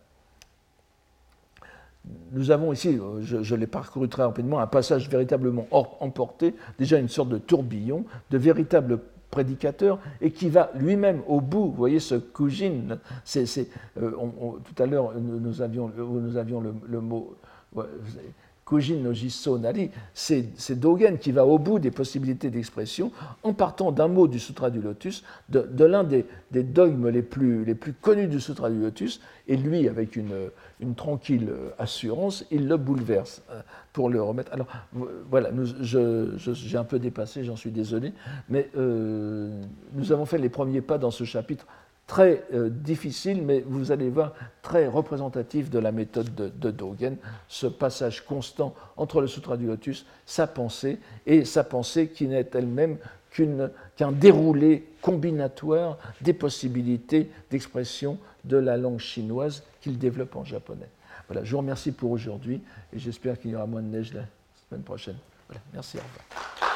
Nous avons ici, euh, je, je l'ai parcouru très rapidement, un passage véritablement emporté, déjà une sorte de tourbillon, de véritables prédicateur et qui va lui-même au bout. Vous voyez ce Kujin, c'est, euh, tout à l'heure nous avions, le mot Kujin c'est Dogen qui va au bout des possibilités d'expression en partant d'un mot du Sutra du Lotus, de, l'un des, dogmes les plus, connus du Sutra du Lotus, et lui, avec une, tranquille assurance, il le bouleverse euh, pour le remettre. Alors voilà, j'ai un peu dépassé, j'en suis désolé, mais euh, nous avons fait les premiers pas dans ce chapitre très euh, difficile, mais vous allez voir très représentatif de la méthode de, Dogen, ce passage constant entre le Sutra du Lotus, sa pensée, et sa pensée qui n'est elle-même qu'un déroulé combinatoire des possibilités d'expression de la langue chinoise qu'il développe en japonais. Voilà, je vous remercie pour aujourd'hui et j'espère qu'il y aura moins de neige la semaine prochaine. Voilà, merci, au.